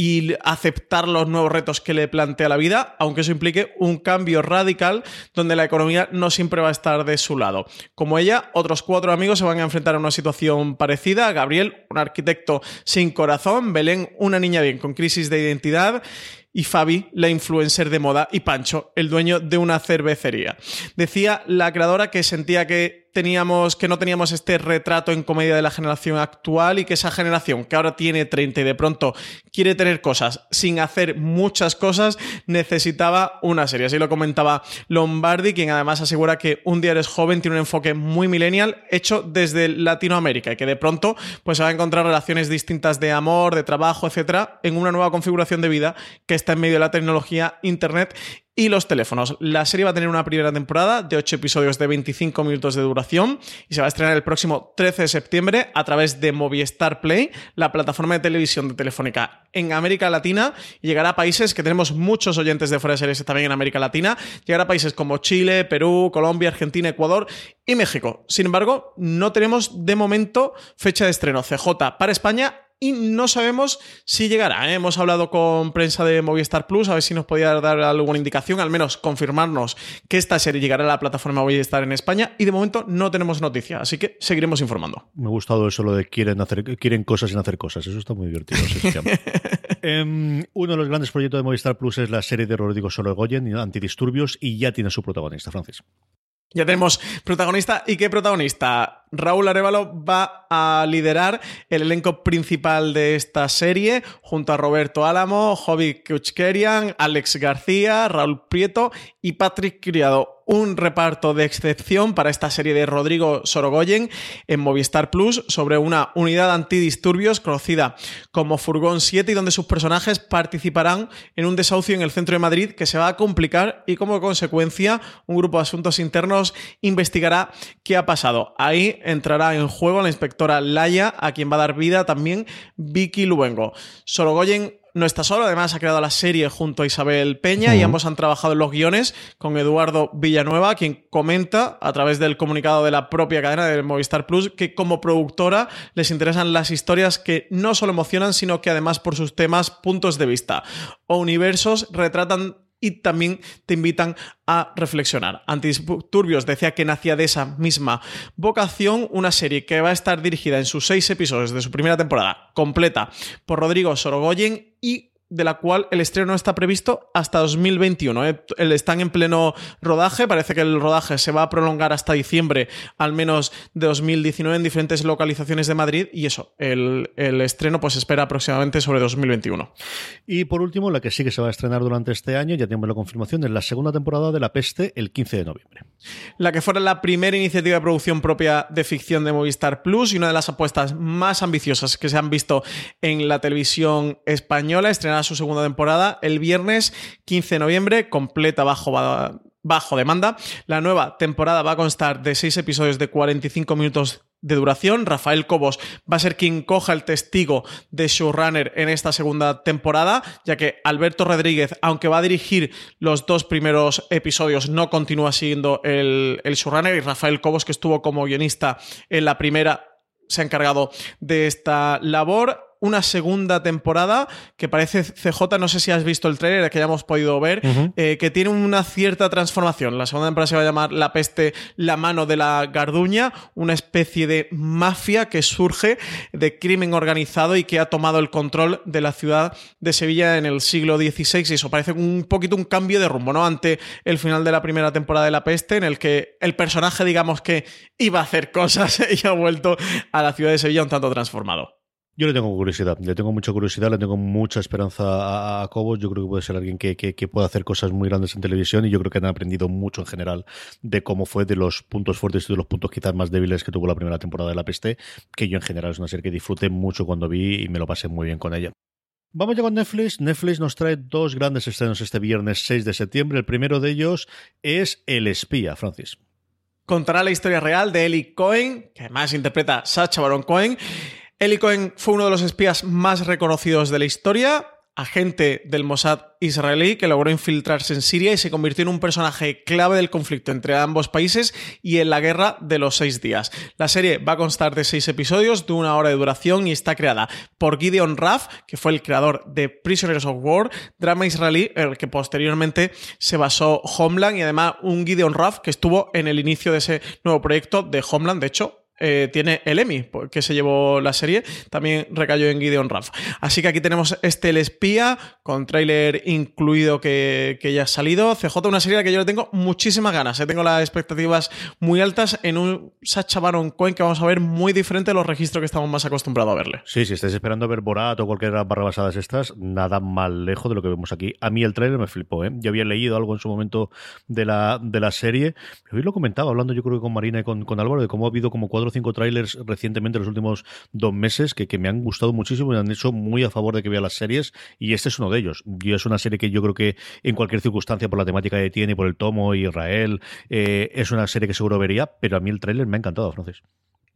y aceptar los nuevos retos que le plantea la vida, aunque eso implique un cambio radical donde la economía no siempre va a estar de su lado. Como ella, otros cuatro amigos se van a enfrentar a una situación parecida. Gabriel, un arquitecto sin corazón, Belén, una niña bien con crisis de identidad y Fabi, la influencer de moda, y Pancho, el dueño de una cervecería. Decía la creadora que sentía que teníamos, que no teníamos este retrato en comedia de la generación actual y que esa generación que ahora tiene 30 y de pronto quiere tener cosas sin hacer muchas cosas, necesitaba una serie. Así lo comentaba Lombardi, quien además asegura que Un día eres joven tiene un enfoque muy millennial hecho desde Latinoamérica y que de pronto pues se va a encontrar relaciones distintas de amor, de trabajo, etcétera, en una nueva configuración de vida que está en medio de la tecnología, internet y los teléfonos. La serie va a tener una primera temporada de 8 episodios de 25 minutos de duración y se va a estrenar el próximo 13 de septiembre a través de Movistar Play, la plataforma de televisión de Telefónica en América Latina y llegará a países que tenemos muchos oyentes de fuera de series también en América Latina, llegará a países como Chile, Perú, Colombia, Argentina, Ecuador y México. Sin embargo, no tenemos de momento fecha de estreno CJ para España y no sabemos si llegará. ¿eh? Hemos hablado con prensa de Movistar Plus a ver si nos podía dar alguna indicación, al menos confirmarnos que esta serie llegará a la plataforma Movistar en España y de momento no tenemos noticia, así que seguiremos informando. Me ha gustado eso lo de quieren hacer quieren cosas sin hacer cosas, eso está muy divertido. Em, uno de los grandes proyectos de Movistar Plus es la serie de Rodrigo Sorogoyen, Antidisturbios, y ya tiene su protagonista, Francis. Ya tenemos protagonista. ¿Y qué protagonista? Raúl Arevalo va a liderar el elenco principal de esta serie, junto a Roberto Álamo, Jovi Kuchkerian, Alex García, Raúl Prieto y Patrick Criado un reparto de excepción para esta serie de Rodrigo Sorogoyen en Movistar Plus sobre una unidad antidisturbios conocida como Furgón 7 y donde sus personajes participarán en un desahucio en el centro de Madrid que se va a complicar y como consecuencia un grupo de asuntos internos investigará qué ha pasado. Ahí entrará en juego la inspectora Laya, a quien va a dar vida también Vicky Luengo. Sorogoyen no está solo, además ha creado la serie junto a Isabel Peña y ambos han trabajado en los guiones con Eduardo Villanueva, quien comenta a través del comunicado de la propia cadena de Movistar Plus que como productora les interesan las historias que no solo emocionan, sino que además por sus temas, puntos de vista. O universos retratan y también te invitan a reflexionar. Antidisturbios decía que nacía de esa misma vocación, una serie que va a estar dirigida en sus seis episodios de su primera temporada, completa por Rodrigo Sorogoyen y de la cual el estreno está previsto hasta 2021. ¿eh? Están en pleno rodaje, parece que el rodaje se va a prolongar hasta diciembre, al menos de 2019, en diferentes localizaciones de Madrid, y eso, el, el estreno pues espera aproximadamente sobre 2021. Y por último, la que sí que se va a estrenar durante este año, ya tenemos la confirmación, es la segunda temporada de La Peste, el 15 de noviembre. La que fuera la primera iniciativa de producción propia de ficción de Movistar Plus y una de las apuestas más ambiciosas que se han visto en la televisión española, estrenada su segunda temporada el viernes 15 de noviembre, completa bajo bajo demanda. La nueva temporada va a constar de seis episodios de 45 minutos de duración. Rafael Cobos va a ser quien coja el testigo de showrunner en esta segunda temporada, ya que Alberto Rodríguez, aunque va a dirigir los dos primeros episodios, no continúa siendo el, el showrunner y Rafael Cobos, que estuvo como guionista en la primera, se ha encargado de esta labor una segunda temporada que parece CJ, no sé si has visto el trailer que ya hemos podido ver, eh, que tiene una cierta transformación. La segunda temporada se va a llamar La peste, la mano de la garduña, una especie de mafia que surge de crimen organizado y que ha tomado el control de la ciudad de Sevilla en el siglo XVI. Y eso parece un poquito un cambio de rumbo, ¿no? Ante el final de la primera temporada de La peste, en el que el personaje, digamos que iba a hacer cosas y ha vuelto a la ciudad de Sevilla un tanto transformado. Yo le tengo curiosidad, le tengo mucha curiosidad, le tengo mucha esperanza a, Cobos. Yo creo que puede ser alguien que, que, pueda hacer cosas muy grandes en televisión y yo creo que han aprendido mucho en general de cómo fue de los puntos fuertes y de los puntos quizás más débiles que tuvo la primera temporada de La Peste, que yo en general es una serie que disfruté mucho cuando vi y me lo pasé muy bien con ella. Vamos ya con Netflix. Netflix nos trae dos grandes estrenos este viernes 6 de septiembre. El primero de ellos es El espía, Francis. Contará la historia real de Ellie Cohen, que además interpreta Sacha Baron Cohen Eli Cohen fue uno de los espías más reconocidos de la historia, agente del Mossad israelí que logró infiltrarse en Siria y se convirtió en un personaje clave del conflicto entre ambos países y en la guerra de los seis días. La serie va a constar de seis episodios de una hora de duración y está creada por Gideon Raff, que fue el creador de Prisoners of War, drama israelí, en el que posteriormente se basó Homeland y además un Gideon Raff que estuvo en el inicio de ese nuevo proyecto de Homeland. De hecho, eh, tiene el Emmy, que se llevó la serie, también recayó en Gideon Raff. Así que aquí tenemos este El Espía, con tráiler incluido que, ya ha salido. CJ, una serie a la que yo le tengo muchísimas ganas. ¿eh? Tengo las expectativas muy altas en un Sacha Baron Cohen que vamos a ver muy diferente a los registros que estamos más acostumbrados a verle. Sí, si estáis esperando ver Borat o cualquier barra basadas estas, nada más lejos de lo que vemos aquí. A mí el tráiler me flipó, ¿eh? Yo había leído algo en su momento de la, de la serie. Hoy lo comentaba, hablando yo creo que con Marina y con, con Álvaro, de cómo ha habido como cuatro cinco trailers recientemente, en los últimos dos meses, que, que me han gustado muchísimo y me han hecho muy a favor de que vea las series, y este es uno de ellos. Y es una serie que yo creo que en cualquier circunstancia, por la temática que tiene, por el tomo, Israel, eh, es una serie que seguro vería, pero a mí el tráiler me ha encantado, Francis.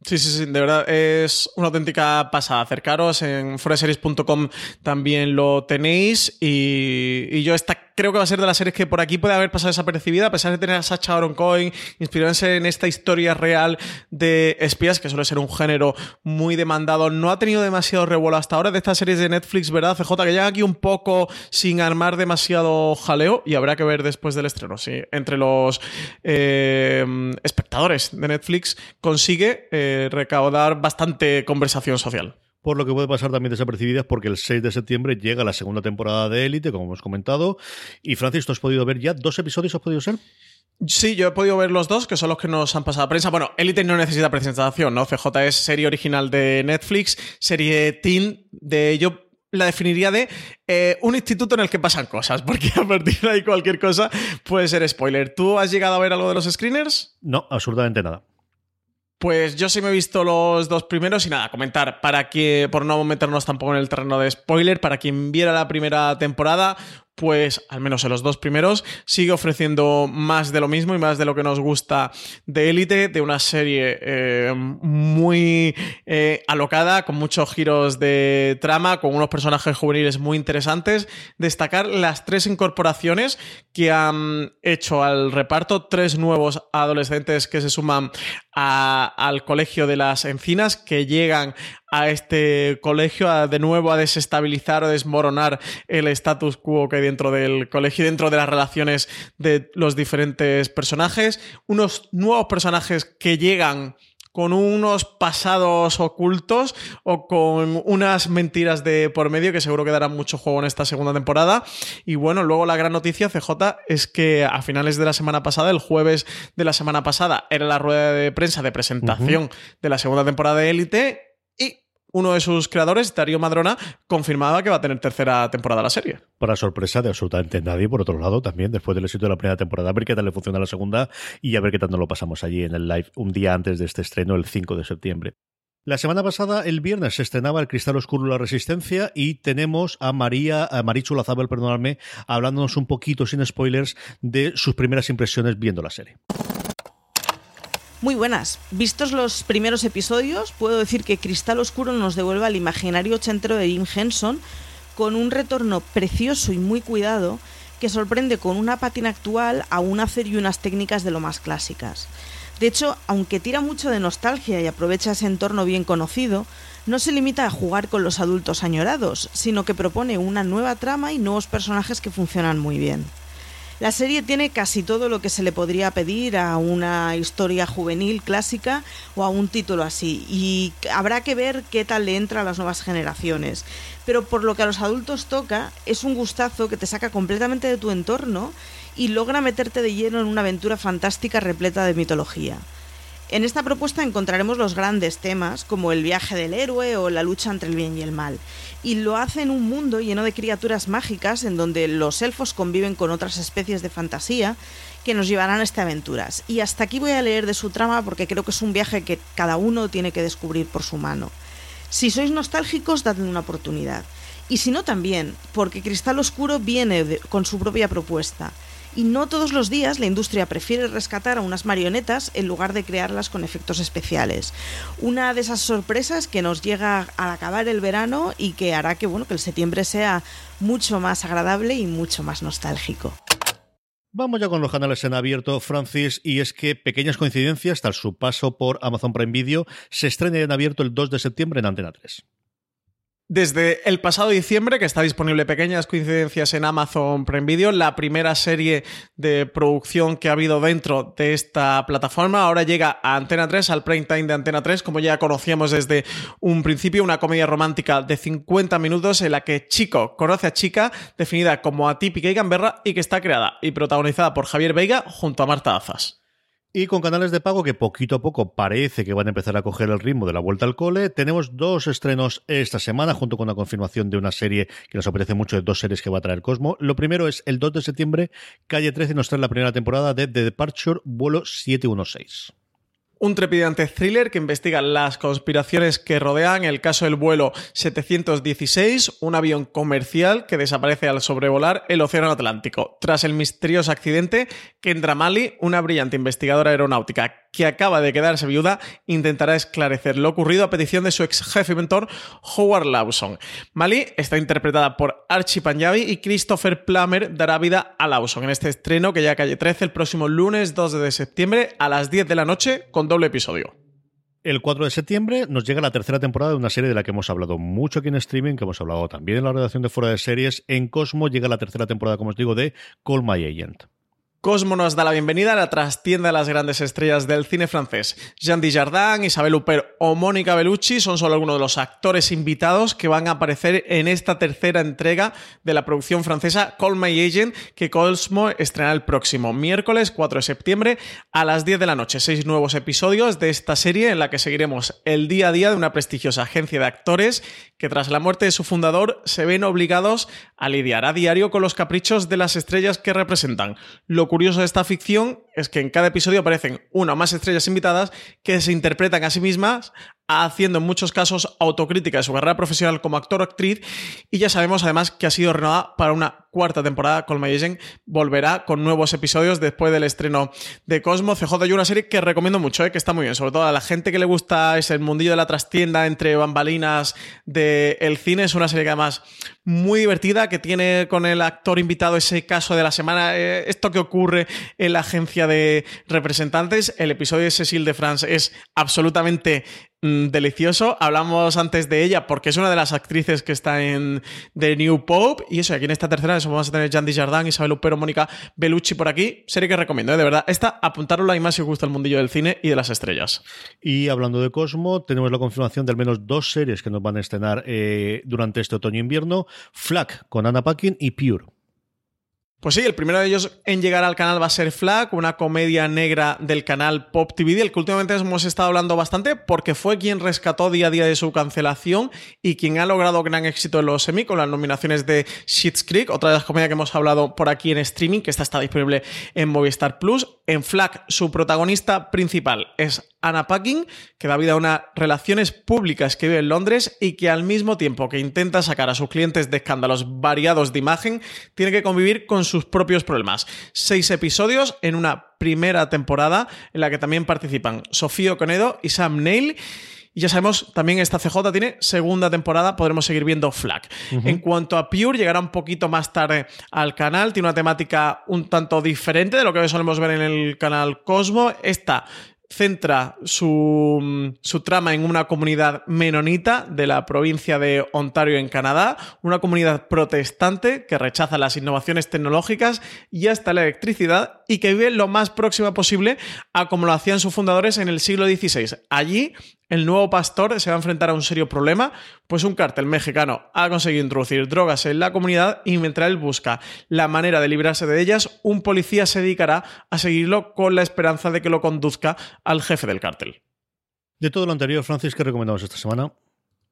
Sí, sí, sí, de verdad es una auténtica pasada. Acercaros en foreseries.com también lo tenéis y, yo esta creo que va a ser de las series que por aquí puede haber pasado desapercibida, a pesar de tener a Sacha Baron Cohen, inspirarse en esta historia real de espías, que suele ser un género muy demandado. No ha tenido demasiado revuelo hasta ahora de estas series de Netflix, ¿verdad, CJ? Que llegan aquí un poco sin armar demasiado jaleo y habrá que ver después del estreno. Sí, entre los eh, espectadores de Netflix consigue eh, recaudar bastante conversación social por lo que puede pasar también desapercibidas porque el 6 de septiembre llega la segunda temporada de Élite, como hemos comentado. Y Francis, ¿tú has podido ver ya dos episodios? ¿Has podido ser? Sí, yo he podido ver los dos, que son los que nos han pasado a prensa. Bueno, Elite no necesita presentación, ¿no? CJ es serie original de Netflix, serie teen, de ello la definiría de eh, un instituto en el que pasan cosas, porque a partir de ahí cualquier cosa puede ser spoiler. ¿Tú has llegado a ver algo de los screeners? No, absolutamente nada. Pues yo sí me he visto los dos primeros y nada, comentar para que, por no meternos tampoco en el terreno de spoiler, para quien viera la primera temporada, pues al menos en los dos primeros, sigue ofreciendo más de lo mismo y más de lo que nos gusta de Élite, de una serie eh, muy eh, alocada, con muchos giros de trama, con unos personajes juveniles muy interesantes. Destacar las tres incorporaciones que han hecho al reparto, tres nuevos adolescentes que se suman al Colegio de las Encinas, que llegan a este colegio de nuevo a desestabilizar o desmoronar el status quo que hay dentro del colegio, dentro de las relaciones de los diferentes personajes. Unos nuevos personajes que llegan con unos pasados ocultos o con unas mentiras de por medio que seguro que darán mucho juego en esta segunda temporada. Y bueno, luego la gran noticia, CJ, es que a finales de la semana pasada, el jueves de la semana pasada, era la rueda de prensa de presentación de la segunda temporada de Élite uno de sus creadores, Darío Madrona, confirmaba que va a tener tercera temporada la serie. Para sorpresa de absolutamente nadie, por otro lado, también después del éxito de la primera temporada, a ver qué tal le funciona la segunda y a ver qué tal lo pasamos allí en el live un día antes de este estreno, el 5 de septiembre. La semana pasada, el viernes, se estrenaba El Cristal Oscuro la Resistencia y tenemos a María, a Marichu Lazabel, perdonadme, hablándonos un poquito sin spoilers de sus primeras impresiones viendo la serie. Muy buenas. Vistos los primeros episodios, puedo decir que Cristal Oscuro nos devuelve al imaginario ochentero de Jim Henson con un retorno precioso y muy cuidado que sorprende con una patina actual a un hacer y unas técnicas de lo más clásicas. De hecho, aunque tira mucho de nostalgia y aprovecha ese entorno bien conocido, no se limita a jugar con los adultos añorados, sino que propone una nueva trama y nuevos personajes que funcionan muy bien. La serie tiene casi todo lo que se le podría pedir a una historia juvenil clásica o a un título así, y habrá que ver qué tal le entra a las nuevas generaciones. Pero por lo que a los adultos toca, es un gustazo que te saca completamente de tu entorno y logra meterte de lleno en una aventura fantástica repleta de mitología. En esta propuesta encontraremos los grandes temas, como el viaje del héroe o la lucha entre el bien y el mal, y lo hace en un mundo lleno de criaturas mágicas en donde los elfos conviven con otras especies de fantasía que nos llevarán a estas aventuras. Y hasta aquí voy a leer de su trama porque creo que es un viaje que cada uno tiene que descubrir por su mano. Si sois nostálgicos, dadle una oportunidad. Y si no, también, porque Cristal Oscuro viene con su propia propuesta y no todos los días la industria prefiere rescatar a unas marionetas en lugar de crearlas con efectos especiales. Una de esas sorpresas que nos llega al acabar el verano y que hará que, bueno, que el septiembre sea mucho más agradable y mucho más nostálgico. Vamos ya con los canales en abierto, Francis, y es que pequeñas coincidencias, tras su paso por Amazon Prime Video, se estrena en abierto el 2 de septiembre en Antena 3. Desde el pasado diciembre, que está disponible pequeñas coincidencias en Amazon Prime Video, la primera serie de producción que ha habido dentro de esta plataforma, ahora llega a Antena 3, al prime time de Antena 3, como ya conocíamos desde un principio, una comedia romántica de 50 minutos en la que chico conoce a chica, definida como atípica y gamberra, y que está creada y protagonizada por Javier Veiga junto a Marta Azas. Y con canales de pago que poquito a poco parece que van a empezar a coger el ritmo de la vuelta al cole, tenemos dos estrenos esta semana, junto con la confirmación de una serie que nos aparece mucho de dos series que va a traer Cosmo. Lo primero es el 2 de septiembre, Calle 13 nos trae la primera temporada de The Departure, vuelo 716 un trepidante thriller que investiga las conspiraciones que rodean el caso del vuelo 716, un avión comercial que desaparece al sobrevolar el Océano Atlántico. Tras el misterioso accidente, Kendra Mali, una brillante investigadora aeronáutica que acaba de quedarse viuda, intentará esclarecer lo ocurrido a petición de su ex jefe y mentor, Howard Lawson. Mali está interpretada por Archie Panjabi y Christopher Plummer dará vida a Lawson en este estreno que ya calle 13 el próximo lunes 2 de septiembre a las 10 de la noche con doble episodio. El 4 de septiembre nos llega la tercera temporada de una serie de la que hemos hablado mucho aquí en streaming, que hemos hablado también en la redacción de Fuera de Series. En Cosmo llega la tercera temporada, como os digo, de Call My Agent. Cosmo nos da la bienvenida a la trastienda de las grandes estrellas del cine francés. Jean Dujardin, Isabel Huppert o Mónica Bellucci son solo algunos de los actores invitados que van a aparecer en esta tercera entrega de la producción francesa Call My Agent, que Cosmo estrenará el próximo miércoles 4 de septiembre a las 10 de la noche. Seis nuevos episodios de esta serie en la que seguiremos el día a día de una prestigiosa agencia de actores que tras la muerte de su fundador se ven obligados a lidiar a diario con los caprichos de las estrellas que representan. Curioso de esta ficción es que en cada episodio aparecen una o más estrellas invitadas que se interpretan a sí mismas haciendo en muchos casos autocrítica de su carrera profesional como actor o actriz y ya sabemos además que ha sido renovada para una cuarta temporada con My volverá con nuevos episodios después del estreno de Cosmo CJ y una serie que recomiendo mucho, ¿eh? que está muy bien, sobre todo a la gente que le gusta ese mundillo de la trastienda entre bambalinas del cine, es una serie que además muy divertida, que tiene con el actor invitado ese caso de la semana, eh, esto que ocurre en la agencia de representantes, el episodio de Cecil de France es absolutamente Mm, delicioso. Hablamos antes de ella porque es una de las actrices que está en The New Pope. Y eso, aquí en esta tercera eso vamos a tener Jandy Jardin, Isabel Upero, Mónica Bellucci por aquí. Serie que recomiendo, ¿eh? de verdad. Esta, apuntarlo y más si os gusta el mundillo del cine y de las estrellas. Y hablando de Cosmo, tenemos la confirmación de al menos dos series que nos van a estrenar eh, durante este otoño-invierno. Flack con Anna Paquin y Pure. Pues sí, el primero de ellos en llegar al canal va a ser Flag, una comedia negra del canal Pop TV, del que últimamente hemos estado hablando bastante porque fue quien rescató día a día de su cancelación y quien ha logrado gran éxito en los semi con las nominaciones de Shit's Creek, otra de las comedias que hemos hablado por aquí en streaming, que esta está disponible en Movistar Plus. En Flag, su protagonista principal es Anna Packing, que da vida a unas relaciones públicas que vive en Londres y que al mismo tiempo que intenta sacar a sus clientes de escándalos variados de imagen, tiene que convivir con sus propios problemas. Seis episodios en una primera temporada en la que también participan Sofía Conedo y Sam Neill. Y ya sabemos, también esta CJ tiene segunda temporada, podremos seguir viendo Flag. En cuanto a Pure, llegará un poquito más tarde al canal, tiene una temática un tanto diferente de lo que solemos ver en el canal Cosmo. Esta centra su, su, trama en una comunidad menonita de la provincia de Ontario en Canadá, una comunidad protestante que rechaza las innovaciones tecnológicas y hasta la electricidad y que vive lo más próxima posible a como lo hacían sus fundadores en el siglo XVI. Allí el nuevo pastor se va a enfrentar a un serio problema, pues un cártel mexicano ha conseguido introducir drogas en la comunidad y mientras él busca la manera de librarse de ellas, un policía se dedicará a seguirlo con la esperanza de que lo conduzca al jefe del cártel. De todo lo anterior, Francis, ¿qué recomendamos esta semana?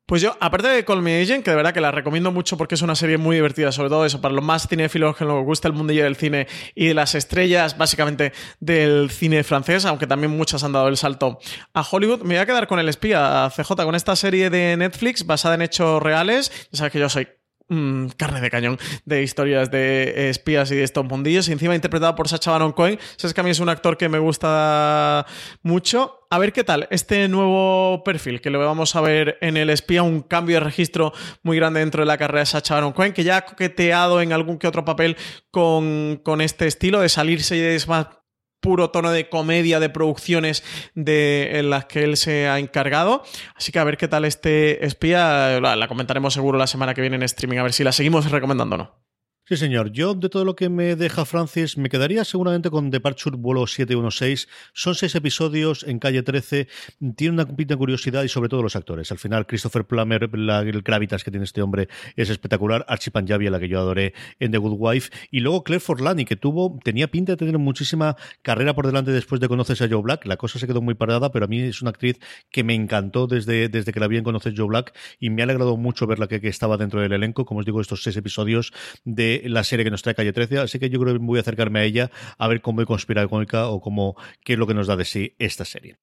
Pues yo, aparte de Call Me Agent, que de verdad que la recomiendo mucho porque es una serie muy divertida, sobre todo eso, para los más cinéfilos que nos gusta el mundillo del cine y de las estrellas, básicamente, del cine francés, aunque también muchas han dado el salto a Hollywood. Me voy a quedar con El Espía, CJ, con esta serie de Netflix basada en hechos reales. Ya sabes que yo soy Mm, carne de cañón de historias de espías y de estos mundillos. Y encima interpretado por Sacha Baron Cohen. Sabes que a mí es un actor que me gusta mucho. A ver qué tal este nuevo perfil que lo vamos a ver en el espía, un cambio de registro muy grande dentro de la carrera de Sacha Baron Cohen, que ya ha coqueteado en algún que otro papel con, con este estilo de salirse y de más puro tono de comedia de producciones de, en las que él se ha encargado. Así que a ver qué tal este espía. La, la comentaremos seguro la semana que viene en streaming, a ver si la seguimos recomendando o no. Sí, señor. Yo, de todo lo que me deja Francis, me quedaría seguramente con Departure Vuelo 716. Son seis episodios en calle 13. Tiene una pinta curiosidad y sobre todo los actores. Al final, Christopher Plummer, el gravitas que tiene este hombre es espectacular. Archie Panjabi, la que yo adoré en The Good Wife. Y luego Claire Forlani, que tuvo, tenía pinta de tener muchísima carrera por delante después de conocer a Joe Black. La cosa se quedó muy parada, pero a mí es una actriz que me encantó desde, desde que la vi en Conocer Joe Black y me ha alegrado mucho verla que, que estaba dentro del elenco. Como os digo, estos seis episodios de la serie que nos trae Calle 13, así que yo creo que voy a acercarme a ella a ver cómo cómica o cómo, qué es lo que nos da de sí esta serie.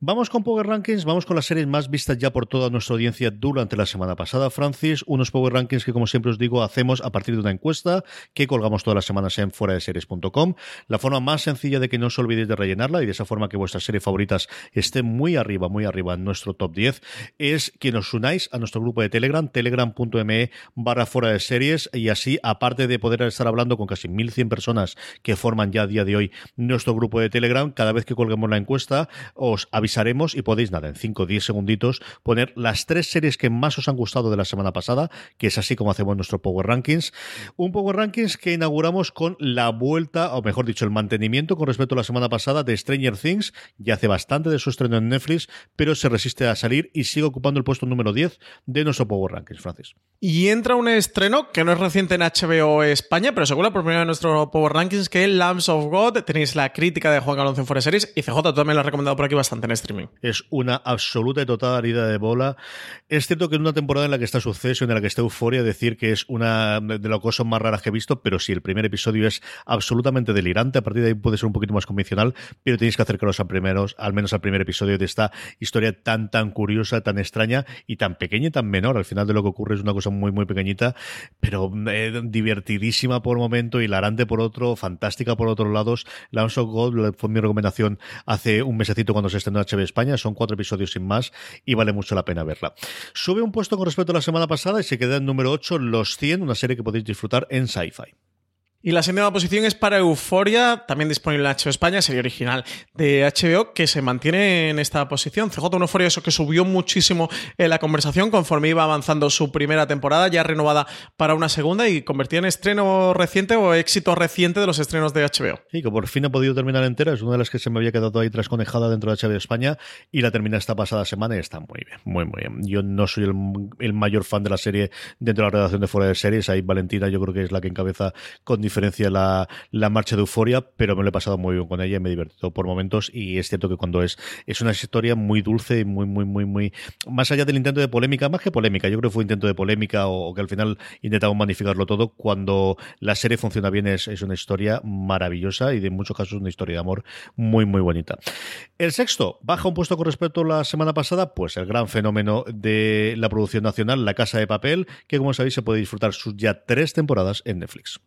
Vamos con Power Rankings, vamos con las series más vistas ya por toda nuestra audiencia durante la semana pasada, Francis. Unos Power Rankings que, como siempre os digo, hacemos a partir de una encuesta que colgamos todas las semanas en fuera de series.com. La forma más sencilla de que no os olvidéis de rellenarla y de esa forma que vuestras series favoritas estén muy arriba, muy arriba en nuestro top 10 es que nos unáis a nuestro grupo de Telegram, telegram.me barra fuera de series y así, aparte de poder estar hablando con casi 1100 personas que forman ya a día de hoy nuestro grupo de Telegram, cada vez que colguemos la encuesta os avisamos y podéis, nada, en 5 o 10 segunditos, poner las tres series que más os han gustado de la semana pasada, que es así como hacemos nuestro Power Rankings. Un Power Rankings que inauguramos con la vuelta, o mejor dicho, el mantenimiento con respecto a la semana pasada de Stranger Things. Ya hace bastante de su estreno en Netflix, pero se resiste a salir y sigue ocupando el puesto número 10 de nuestro Power Rankings, Francis. Y entra un estreno que no es reciente en HBO España, pero seguro por primera en nuestro Power Rankings, que es Lambs of God. Tenéis la crítica de Juan Alonso en Forest Series y CJ también lo ha recomendado por aquí bastante en este es una absoluta y total herida de bola. Es cierto que en una temporada en la que está suceso, en la que está euforia, decir que es una de las cosas más raras que he visto, pero sí, el primer episodio es absolutamente delirante. A partir de ahí puede ser un poquito más convencional, pero tenéis que acercaros a primeros, al menos al primer episodio de esta historia tan, tan curiosa, tan extraña y tan pequeña y tan menor. Al final de lo que ocurre es una cosa muy, muy pequeñita, pero eh, divertidísima por un momento, hilarante por otro, fantástica por otros lados. Lance of God fue mi recomendación hace un mesecito cuando se estrenó HBO España son cuatro episodios sin más y vale mucho la pena verla. Sube un puesto con respecto a la semana pasada y se queda en número 8 Los 100, una serie que podéis disfrutar en Sci-Fi. Y la segunda posición es para Euforia, también disponible en HBO España, serie original de HBO, que se mantiene en esta posición. CJ, una Euforia, eso que subió muchísimo en la conversación conforme iba avanzando su primera temporada, ya renovada para una segunda y convertida en estreno reciente o éxito reciente de los estrenos de HBO. Sí, que por fin ha podido terminar entera, es una de las que se me había quedado ahí trasconejada dentro de HBO España y la termina esta pasada semana y está muy bien, muy, muy bien. Yo no soy el, mayor fan de la serie dentro de la redacción de Fuera de Series, ahí Valentina yo creo que es la que encabeza con diferencia la, la marcha de euforia, pero me lo he pasado muy bien con ella y me he divertido por momentos. Y es cierto que cuando es, es una historia muy dulce y muy, muy, muy, muy. Más allá del intento de polémica, más que polémica, yo creo que fue intento de polémica o, que al final intentamos magnificarlo todo. Cuando la serie funciona bien, es, es una historia maravillosa y en muchos casos una historia de amor muy, muy bonita. El sexto baja un puesto con respecto a la semana pasada, pues el gran fenómeno de la producción nacional, La Casa de Papel, que como sabéis se puede disfrutar sus ya tres temporadas en Netflix.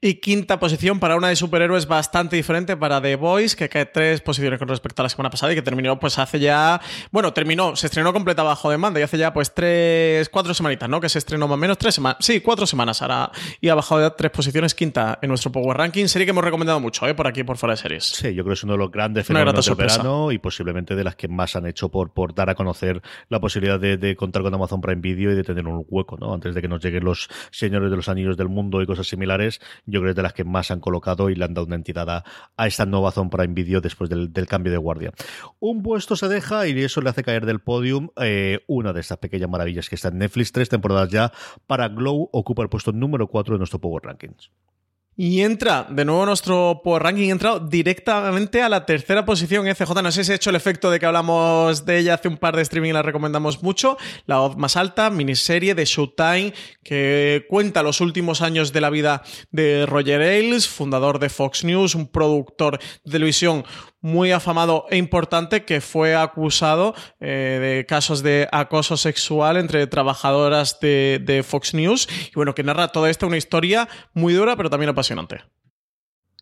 Y quinta posición para una de superhéroes bastante diferente para The Voice, que cae tres posiciones con respecto a la semana pasada y que terminó pues hace ya... Bueno, terminó, se estrenó completa bajo demanda y hace ya pues tres, cuatro semanitas, ¿no? Que se estrenó más o menos tres semanas. Sí, cuatro semanas ahora y ha bajado ya tres posiciones, quinta en nuestro Power Ranking. Serie que hemos recomendado mucho, ¿eh? Por aquí, por fuera de series. Sí, yo creo que es uno de los grandes fenómenos del verano y posiblemente de las que más han hecho por, por dar a conocer la posibilidad de, de contar con Amazon Prime Video y de tener un hueco, ¿no? Antes de que nos lleguen los señores de los anillos del mundo y cosas similares, yo creo que es de las que más han colocado y le han dado una entidad a, esta nueva Zone Prime Video después del, cambio de guardia. Un puesto se deja y eso le hace caer del podium eh, una de estas pequeñas maravillas que está en Netflix, tres temporadas ya, para Glow ocupa el puesto número 4 de nuestro Power Rankings. Y entra, de nuevo nuestro Power Ranking, entra directamente a la tercera posición FJ. No sé si ha hecho el efecto de que hablamos de ella hace un par de streaming y la recomendamos mucho. La voz más alta, miniserie de Showtime, que cuenta los últimos años de la vida de Roger Ailes, fundador de Fox News, un productor de televisión muy afamado e importante que fue acusado eh, de casos de acoso sexual entre trabajadoras de, de, Fox News. Y bueno, que narra toda esta una historia muy dura pero también apasionante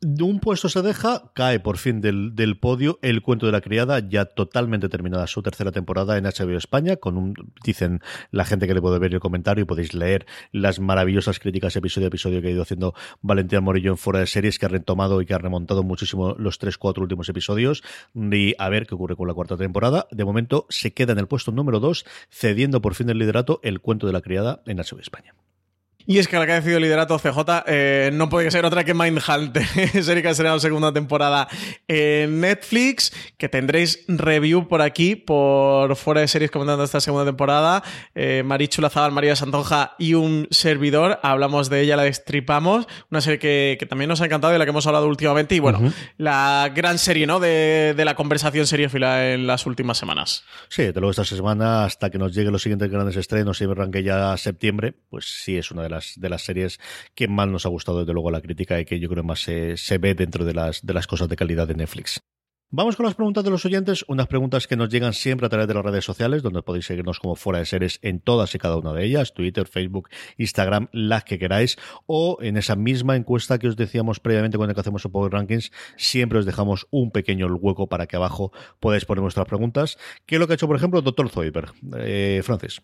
un puesto se deja, cae por fin del, del, podio El cuento de la criada, ya totalmente terminada su tercera temporada en HBO España, con un, dicen la gente que le puede ver el comentario y podéis leer las maravillosas críticas episodio a episodio que ha ido haciendo Valentín Morillo en Fuera de Series, que ha retomado y que ha remontado muchísimo los tres, cuatro últimos episodios, y a ver qué ocurre con la cuarta temporada. De momento se queda en el puesto número dos, cediendo por fin el liderato El cuento de la criada en HBO España. Y es que la que ha decidido el liderato CJ eh, no puede ser otra que Mindhunter, serie que ha la segunda temporada en Netflix, que tendréis review por aquí, por fuera de series comentando esta segunda temporada. Eh, Marichu Lazabal, María Santonja y un servidor, hablamos de ella, la destripamos, una serie que, también nos ha encantado y de la que hemos hablado últimamente, y bueno, la gran serie ¿no? de, la conversación seriófila en las últimas semanas. Sí, de luego esta semana, hasta que nos lleguen los siguientes grandes estrenos y arranque ya septiembre, pues sí es una de las de las series que más nos ha gustado desde luego la crítica y que yo creo más se, se ve dentro de las, de las cosas de calidad de Netflix. Vamos con las preguntas de los oyentes, unas preguntas que nos llegan siempre a través de las redes sociales, donde podéis seguirnos como fuera de series en todas y cada una de ellas, Twitter, Facebook, Instagram, las que queráis, o en esa misma encuesta que os decíamos previamente cuando hacemos el Power Rankings, siempre os dejamos un pequeño hueco para que abajo podáis poner vuestras preguntas, que es lo que ha hecho, por ejemplo, el doctor Zoiber. Eh, Francis.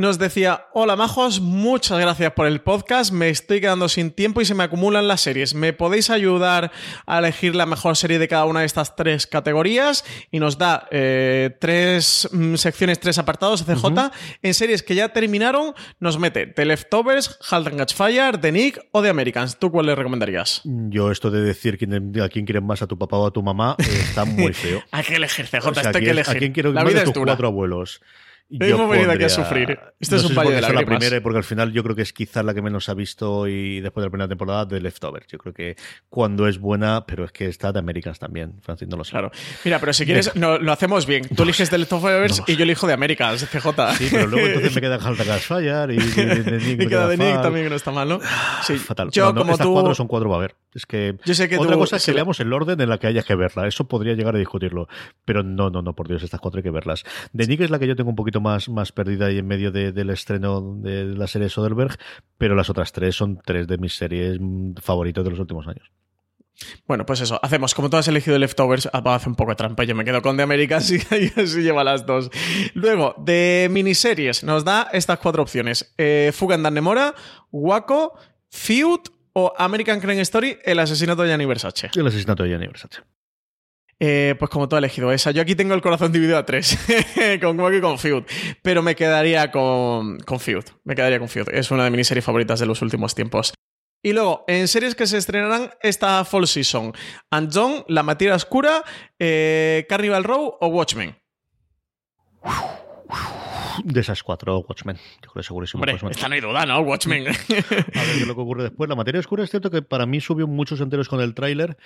Nos decía, hola majos, muchas gracias por el podcast, me estoy quedando sin tiempo y se me acumulan las series. ¿Me podéis ayudar a elegir la mejor serie de cada una de estas tres categorías? Y nos da eh, tres mm, secciones, tres apartados, CJ. En series que ya terminaron, nos mete The Leftovers, Halt and Catch Fire, The Nick o The Americans. ¿Tú cuál le recomendarías? Yo esto de decir a quién quieren más, a tu papá o a tu mamá, eh, está muy feo. hay que elegir, CJ, esto hay que elegir. ¿A quién quiero la vida tus cuatro abuelos? Hemos venido aquí a sufrir. Esto es un valle de lágrimas. la primera, porque al final yo creo que es quizás la que menos ha visto y después de la primera temporada de Leftovers. Yo creo que cuando es buena, pero es que está de Americans también, Francis, no lo sé. Claro. Mira, pero si quieres, no, lo hacemos bien. Tú eliges de Leftovers y yo elijo de Americans, CJ. Sí, pero luego entonces me queda Haltagas Fire y, y, y, queda de Nick también, que no está mal, ¿no? Sí. Fatal. Yo, como estas tú... cuatro son cuatro va a ver. Es que, yo sé que otra cosa es que leamos el orden en la que haya que verla. Eso podría llegar a discutirlo. Pero no, no, no, por Dios, estas cuatro hay que verlas. De Nick es la que yo tengo un poquito más, más perdida ahí en medio del estreno de la serie Soderbergh, pero las otras tres son tres de mis series favoritas de los últimos años. Bueno, pues eso, hacemos, como tú has elegido Leftovers, ah, hace un poco de trampa, yo me quedo con The Americans y así lleva las dos. Luego, de miniseries, nos da estas cuatro opciones. Eh, Fuga en Nemora, Waco, Feud o American Crime Story, El asesinato de Gianni Versace. El asesinato de Gianni Versace. Eh, pues como tú has elegido esa. Yo aquí tengo el corazón dividido a tres, con Waco y con Feud. Pero me quedaría con, con Feud. Me quedaría con Feud. Es una de mis series favoritas de los últimos tiempos. Y luego, en series que se estrenarán esta fall season. And John, La Materia Oscura, eh, Carnival Row o Watchmen. De esas cuatro, Watchmen. Yo creo segurísimo. Hombre, Watchmen. esta no hay duda, ¿no? Watchmen. A ver qué es lo que ocurre después. La materia oscura es cierto que para mí subió muchos enteros con el tráiler.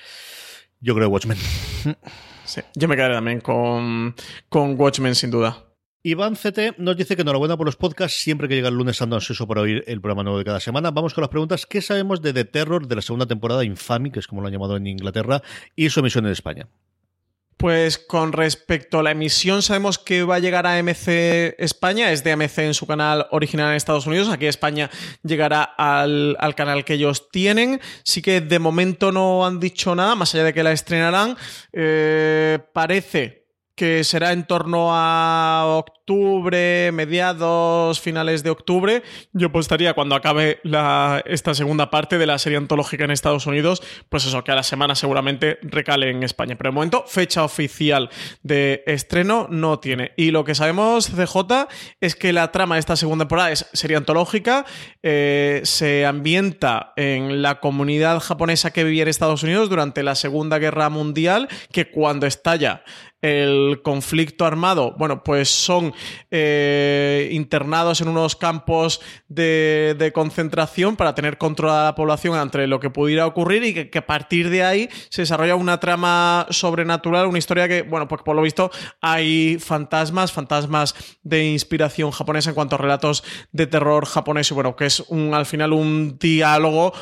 Yo creo Watchmen. sí, yo me quedaré también con, con Watchmen, sin duda. Iván CT nos dice que enhorabuena por los podcasts. Siempre que llega el lunes ando ansioso para oír el programa nuevo de cada semana. Vamos con las preguntas. ¿Qué sabemos de The Terror de la segunda temporada Infamy, que es como lo han llamado en Inglaterra, y su emisión en España? Pues con respecto a la emisión, sabemos que va a llegar a MC España, es de AMC en su canal original en Estados Unidos, aquí España llegará al, al, canal que ellos tienen, sí que de momento no han dicho nada, más allá de que la estrenarán, eh, parece que será en torno a octubre, mediados, finales de octubre. Yo apostaría cuando acabe la, esta segunda parte de la serie antológica en Estados Unidos, pues eso, que a la semana seguramente recale en España. Pero de momento, fecha oficial de estreno no tiene. Y lo que sabemos, CJ, es que la trama de esta segunda temporada es serie antológica, eh, se ambienta en la comunidad japonesa que vivía en Estados Unidos durante la Segunda Guerra Mundial, que cuando estalla el conflicto armado, bueno, pues son eh, internados en unos campos de, de, concentración para tener controlada la población ante lo que pudiera ocurrir y que, que, a partir de ahí se desarrolla una trama sobrenatural, una historia que, bueno, pues por lo visto hay fantasmas, fantasmas de inspiración japonesa en cuanto a relatos de terror japonés y bueno, que es un, al final un diálogo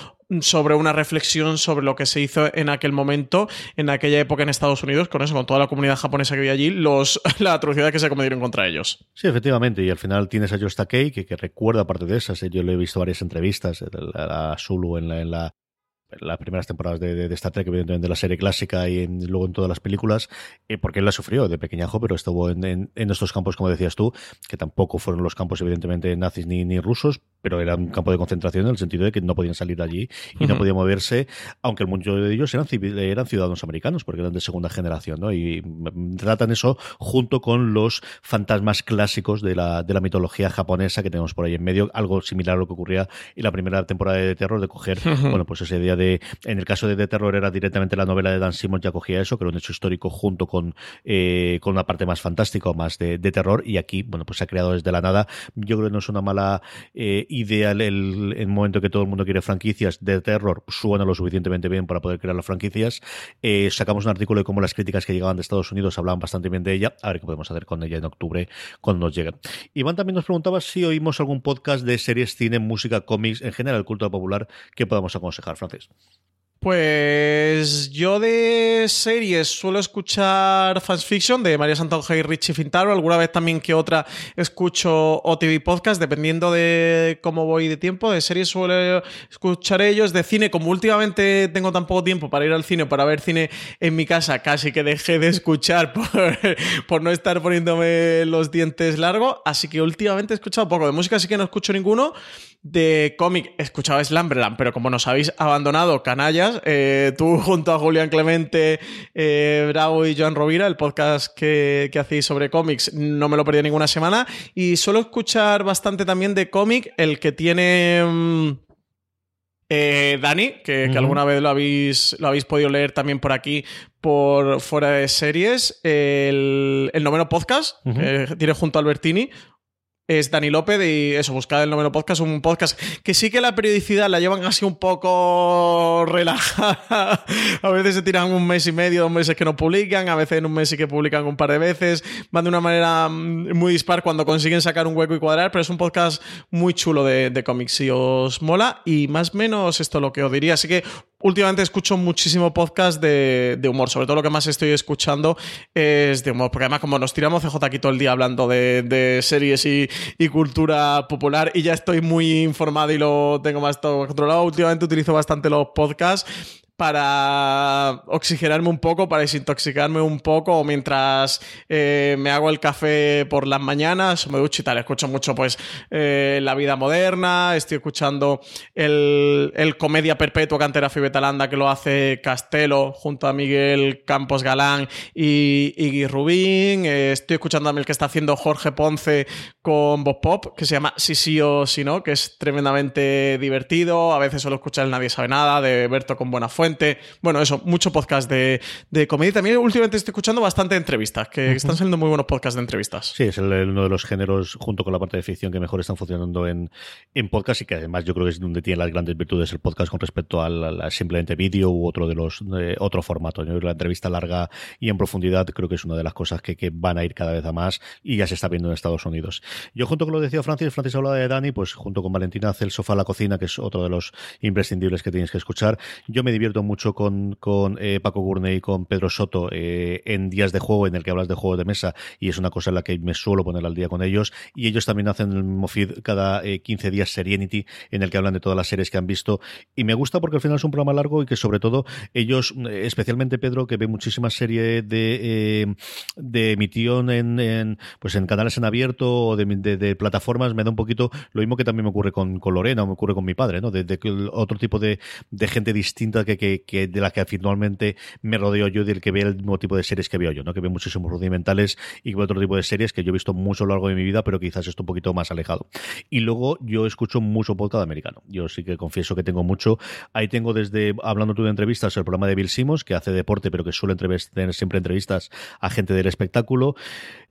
sobre una reflexión sobre lo que se hizo en aquel momento, en aquella época en Estados Unidos, con eso, con toda la comunidad japonesa que había allí, los, la atrocidad que se cometieron contra ellos. Sí, efectivamente, y al final tienes a Josh Takei, que, que recuerda parte de esas, yo le he visto varias entrevistas a Zulu en la, en la las primeras temporadas de, de, Star Trek, evidentemente de la serie clásica y luego en todas las películas, eh, porque él la sufrió de pequeñajo, pero estuvo en, en, en, estos campos, como decías tú, que tampoco fueron los campos, evidentemente, nazis ni, ni rusos, pero era un campo de concentración en el sentido de que no podían salir de allí y uh -huh. no podían moverse, aunque muchos de ellos eran, civil, eran ciudadanos americanos, porque eran de segunda generación, ¿no? Y tratan eso junto con los fantasmas clásicos de la, de la mitología japonesa que tenemos por ahí en medio, algo similar a lo que ocurría en la primera temporada de terror, de coger, uh -huh. bueno, pues esa idea de, en el caso de The Terror era directamente la novela de Dan Simmons, ya cogía eso, que era un hecho histórico junto con, eh, con una parte más fantástica o más de, de, terror, y aquí, bueno, pues se ha creado desde la nada. Yo creo que no es una mala eh, idea el, el, momento que todo el mundo quiere franquicias de terror, suena lo suficientemente bien para poder crear las franquicias. Eh, sacamos un artículo de cómo las críticas que llegaban de Estados Unidos hablaban bastante bien de ella, a ver qué podemos hacer con ella en octubre cuando nos lleguen. Iván también nos preguntaba si oímos algún podcast de series, cine, música, cómics, en general, cultura popular, que podamos aconsejar, Francis. Pues yo de series suelo escuchar Fans Fiction de María Santonja y Richie Fintaro. Alguna vez también que otra escucho OTV Podcast, dependiendo de cómo voy de tiempo. De series suelo escuchar ellos. De cine, como últimamente tengo tan poco tiempo para ir al cine, para ver cine en mi casa, casi que dejé de escuchar por, por no estar poniéndome los dientes largos. Así que últimamente he escuchado poco. De música sí que no escucho ninguno. De cómic he escuchado Slumberland, pero como nos habéis abandonado, canallas, eh, tú junto a Julián Clemente, eh, Bravo y Joan Rovira, el podcast que, que hacéis sobre cómics, no me lo perdí ninguna semana. Y suelo escuchar bastante también de cómic, el que tiene... Mmm, eh, Dani, que, uh -huh. que, alguna vez lo habéis, lo habéis podido leer también por aquí, por fuera de series, el, el noveno podcast, uh -huh. que tiene junto a Albertini, es Dani López y eso, buscad el noveno podcast, un podcast que sí que la periodicidad la llevan así un poco relajada. A veces se tiran un mes y medio, dos meses que no publican, a veces en un mes sí que publican un par de veces. Van de una manera mm, muy dispar cuando consiguen sacar un hueco y cuadrar, pero es un podcast muy chulo de, de cómics si os mola y más o menos esto es lo que os diría. Así que últimamente escucho muchísimo podcast de, humor. Sobre todo lo que más estoy escuchando es de humor. Porque además, como nos tiramos CJ aquí todo el día hablando de, de series y, y, cultura popular, y ya estoy muy informado y lo tengo más todo controlado. Últimamente utilizo bastante los podcasts para oxigenarme un poco, para desintoxicarme un poco, mientras eh, me hago el café por las mañanas, me ducho y tal. Escucho mucho, pues, eh, La Vida Moderna, estoy escuchando el, Comedia Perpetua que antes era Fibetalanda, que lo hace Castelo, junto a Miguel Campos Galán y Iggy Rubín. Eh, estoy escuchando también el que está haciendo Jorge Ponce con Bob Pop, que se llama Si sí o si no, que es tremendamente divertido. A veces solo escuchar el Nadie sabe nada, de Berto con buena fuente últimamente, bueno, eso, mucho podcast de, de comedia. También últimamente estoy escuchando bastante entrevistas, que están saliendo muy buenos podcasts de entrevistas. Sí, es uno de los géneros, junto con la parte de ficción, que mejor están funcionando en, en podcast y que además yo creo que es donde tiene las grandes virtudes el podcast con respecto a, simplemente vídeo u otro de los otro formato. la entrevista larga y en profundidad creo que es una de las cosas que, que, van a ir cada vez a más y ya se está viendo en Estados Unidos. Yo junto con lo que decía Francis, Francis hablaba de Dani, pues junto con Valentina hace el sofá a la cocina, que es otro de los imprescindibles que tienes que escuchar. Yo me divierto mucho con, con eh, Paco Gurney y con Pedro Soto eh, en días de juego en el que hablas de juegos de mesa y es una cosa en la que me suelo poner al día con ellos y ellos también hacen el mismo feed cada 15 eh, días Serenity en el que hablan de todas las series que han visto y me gusta porque al final es un programa largo y que sobre todo ellos, especialmente Pedro, que ve muchísimas series de, de emisión en, pues en canales en abierto o de, plataformas, me da un poquito lo mismo que también me ocurre con, con Lorena o me ocurre con mi padre, ¿no? De, otro tipo de, gente distinta que, que, de la que finalmente me rodeo yo del que ve el mismo tipo de series que veo yo, ¿no? Que ve muchísimos rudimentales y otro tipo de series que yo he visto mucho a lo largo de mi vida, pero quizás esto un poquito más alejado. Y luego yo escucho mucho podcast americano. Yo sí que confieso que tengo mucho. Ahí tengo desde, hablando tú de entrevistas, el programa de Bill Simmons, que hace deporte, pero que suele tener siempre entrevistas a gente del espectáculo.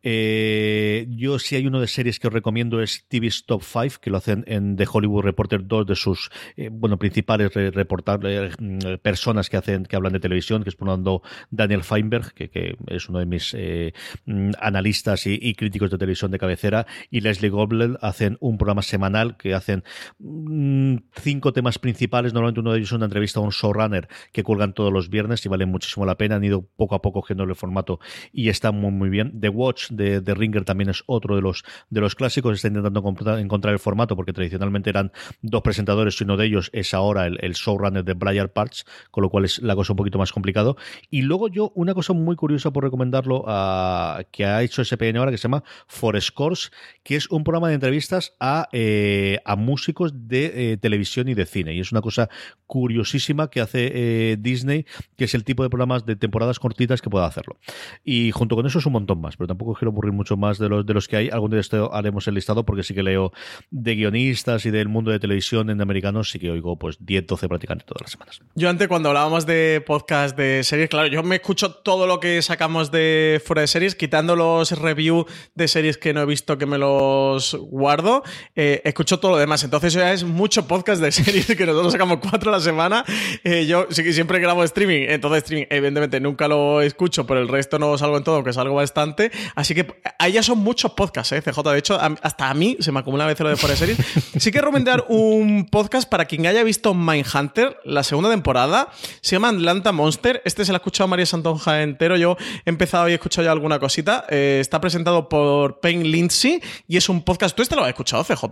Eh, yo si hay uno de series que os recomiendo es TV's Top 5, que lo hacen en The Hollywood Reporter, dos de sus eh, bueno principales reportables mm, personas que hacen que hablan de televisión, que es por un Daniel Feinberg, que, que, es uno de mis eh, mm, analistas y, críticos de televisión de cabecera, y Leslie Goblet hacen un programa semanal que hacen mm, cinco temas principales. Normalmente uno de ellos es una entrevista a un showrunner que cuelgan todos los viernes y vale muchísimo la pena. Han ido poco a poco generando el formato y está muy muy bien. The Watch de, Ringer también es otro de los, de los clásicos. Está intentando encontrar el formato porque tradicionalmente eran dos presentadores y uno de ellos es ahora el, el showrunner de Briar Parts, con lo cual es la cosa un poquito más complicado. Y luego yo, una cosa muy curiosa por recomendarlo a, que ha hecho SPN ahora que se llama Forest Course, que es un programa de entrevistas a, eh, a músicos de eh, televisión y de cine. Y es una cosa curiosísima que hace eh, Disney, que es el tipo de programas de temporadas cortitas que pueda hacerlo. Y junto con eso es un montón más, pero tampoco quiero aburrir mucho más de los, de los que hay. Algún día haremos el listado porque sí que leo de guionistas y del mundo de televisión en americanos, sí que oigo pues 10, 12 prácticamente todas las semanas. Yo antes cuando hablábamos de podcast de series, claro, yo me escucho todo lo que sacamos de fuera de series, quitando los reviews de series que no he visto que me los guardo, eh, escucho todo lo demás. Entonces ya es mucho podcast de series que nosotros sacamos cuatro a la semana. Eh, yo sí que siempre grabo streaming, entonces streaming evidentemente nunca lo escucho, pero el resto no salgo en todo, que salgo bastante. Así que ahí ya son muchos podcasts, ¿eh? CJ. De hecho, hasta a mí se me acumula a veces lo de fuera de series. Sí que recomendar un podcast para quien haya visto Mindhunter, la segunda temporada. Se llama Atlanta Monster. Este se lo ha escuchado María Santonja entero. Yo he empezado y he escuchado ya alguna cosita. Eh, está presentado por Payne Lindsay y es un podcast. ¿Tú este lo has escuchado, CJ?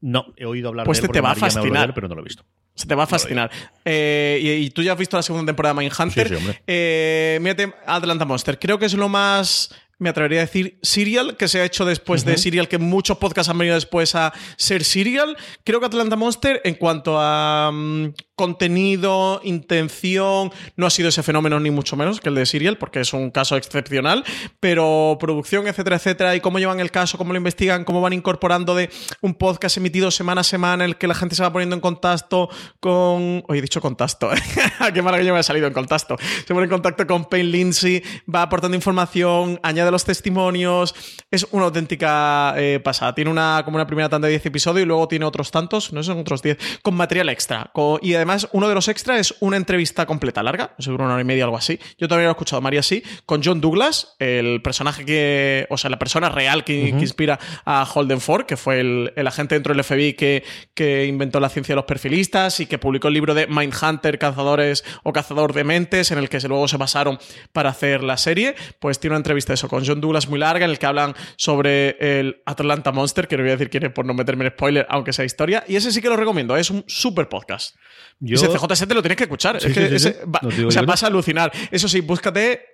No, he oído hablar pues de él. Pues te va a fascinar. pero no lo he visto. Se te va a fascinar. Eh, y, tú ya has visto la segunda temporada de Mindhunter. Sí, sí. Eh, mírate Atlanta Monster. Creo que es lo más me atrevería a decir Serial, que se ha hecho después de Serial, que muchos podcasts han venido después a ser Serial. Creo que Atlanta Monster, en cuanto a mm, contenido, intención, no ha sido ese fenómeno ni mucho menos que el de Serial, porque es un caso excepcional, pero producción, etcétera, etcétera, y cómo llevan el caso, cómo lo investigan, cómo van incorporando de un podcast emitido semana a semana en el que la gente se va poniendo en contacto con... Hoy he dicho contacto, qué maravilla me ha salido en contacto. Se pone en contacto con Payne Lindsay, va aportando información, añade los testimonios, es una auténtica eh, pasada. Tiene una, como una primera tanda de 10 episodios y luego tiene otros tantos, no son otros 10, con material extra. y además, uno de los extras es una entrevista completa larga, seguro una hora y media, algo así. Yo también lo he escuchado, María sí, con John Douglas, el personaje que, o sea, la persona real que, inspira a Holden Ford, que fue el, agente dentro del FBI que, que inventó la ciencia de los perfilistas y que publicó el libro de Mindhunter, Cazadores o Cazador de Mentes, en el que luego se basaron para hacer la serie. Pues tiene una entrevista eso con John Douglas muy larga en el que hablan sobre el Atlanta Monster, que no voy a decir quién es por no meterme en spoiler, aunque sea historia. Y ese sí que lo recomiendo, es un super podcast. Ese CJ7 lo tienes que escuchar. es que o sea, vas a alucinar. Eso sí, búscate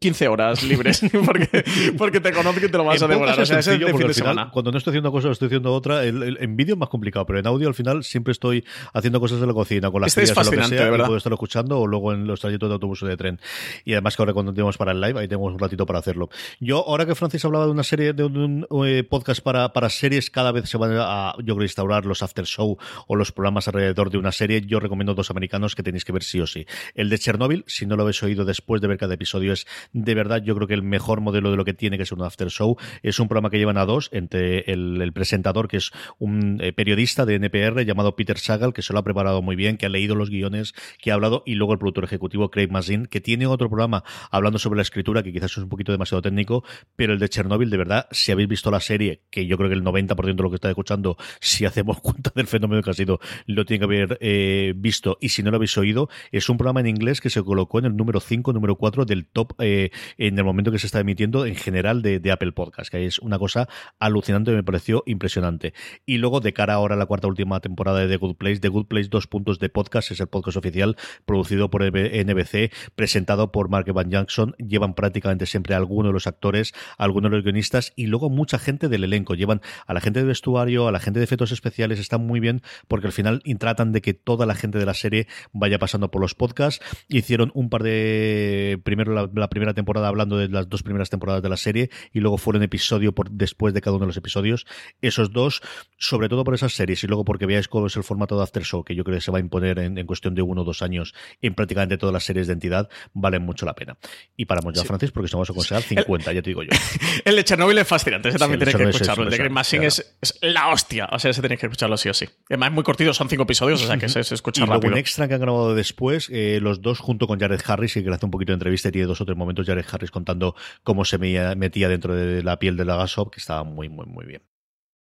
15 horas libres porque, porque te conozco y te lo vas a devorar. O sea, ese de fin de semana. Cuando no estoy haciendo cosas, estoy haciendo otra. El, en vídeo es más complicado, pero en audio al final siempre estoy haciendo cosas de la cocina, con las este es fascinante, lo que sea, puedo estar escuchando o luego en los trayectos de autobús o de tren. Y además que ahora cuando tenemos para el live, ahí tenemos un ratito para hacerlo. Yo, ahora que Francis hablaba de una serie, de un, eh, podcast para, para series, cada vez se van a, yo creo, instaurar los after show o los programas alrededor de una serie. Yo recomiendo dos americanos que tenéis que ver sí o sí. El de Chernobyl, si no lo habéis oído después de ver cada episodio, es de verdad, yo creo que el mejor modelo de lo que tiene que ser un after show. Es un programa que llevan a dos, entre el, presentador, que es un eh, periodista de NPR llamado Peter Sagal, que se lo ha preparado muy bien, que ha leído los guiones, que ha hablado, y luego el productor ejecutivo Craig Mazin, que tiene otro programa hablando sobre la escritura, que quizás es un poquito demasiado técnico, pero el de Chernobyl, de verdad, si habéis visto la serie, que yo creo que el 90% de lo que está escuchando, si hacemos cuenta del fenómeno que ha sido, lo tiene que haber eh, visto, y si no lo habéis oído, es un programa en inglés que se colocó en el número 5, número 4 del top eh, en el momento que se está emitiendo en general de, Apple Podcast, que es una cosa alucinante, me pareció impresionante. Y luego, de cara ahora a la cuarta última temporada de The Good Place, The Good Place, dos puntos de podcast, es el podcast oficial producido por NBC, presentado por Mark Van Jackson. Llevan prácticamente siempre a alguno de los actores, a algunos de los guionistas y luego mucha gente del elenco. Llevan a la gente de vestuario, a la gente de efectos especiales, están muy bien porque al final tratan de que toda la gente de la serie vaya pasando por los podcasts. Hicieron un par de. Primero la primera temporada hablando de las dos primeras temporadas de la serie y luego fueron episodio por después de cada uno de los episodios. Esos dos, sobre todo por esas series y luego porque veáis cómo es el formato de After Show, que yo creo que se va a imponer en, cuestión de uno o dos años en prácticamente todas las series de entidad, valen mucho la pena. Y paramos ya, Francis, porque si vamos a conseguir 50, ya te digo yo. el de Chernobyl es fascinante, ese también tenéis que escucharlo. el de Green Machine es, la hostia, o sea, ese tenéis que escucharlo sí o sí. Además es muy cortito, son cinco episodios, o sea que se, escucha y rápido. un extra que han grabado después, eh, los dos junto con Jared Harris, y que le hace un poquito de entrevista y tiene dos o tres momentos Jared Harris contando cómo se metía dentro de la piel de la Gasop, que estaba muy, muy, muy bien.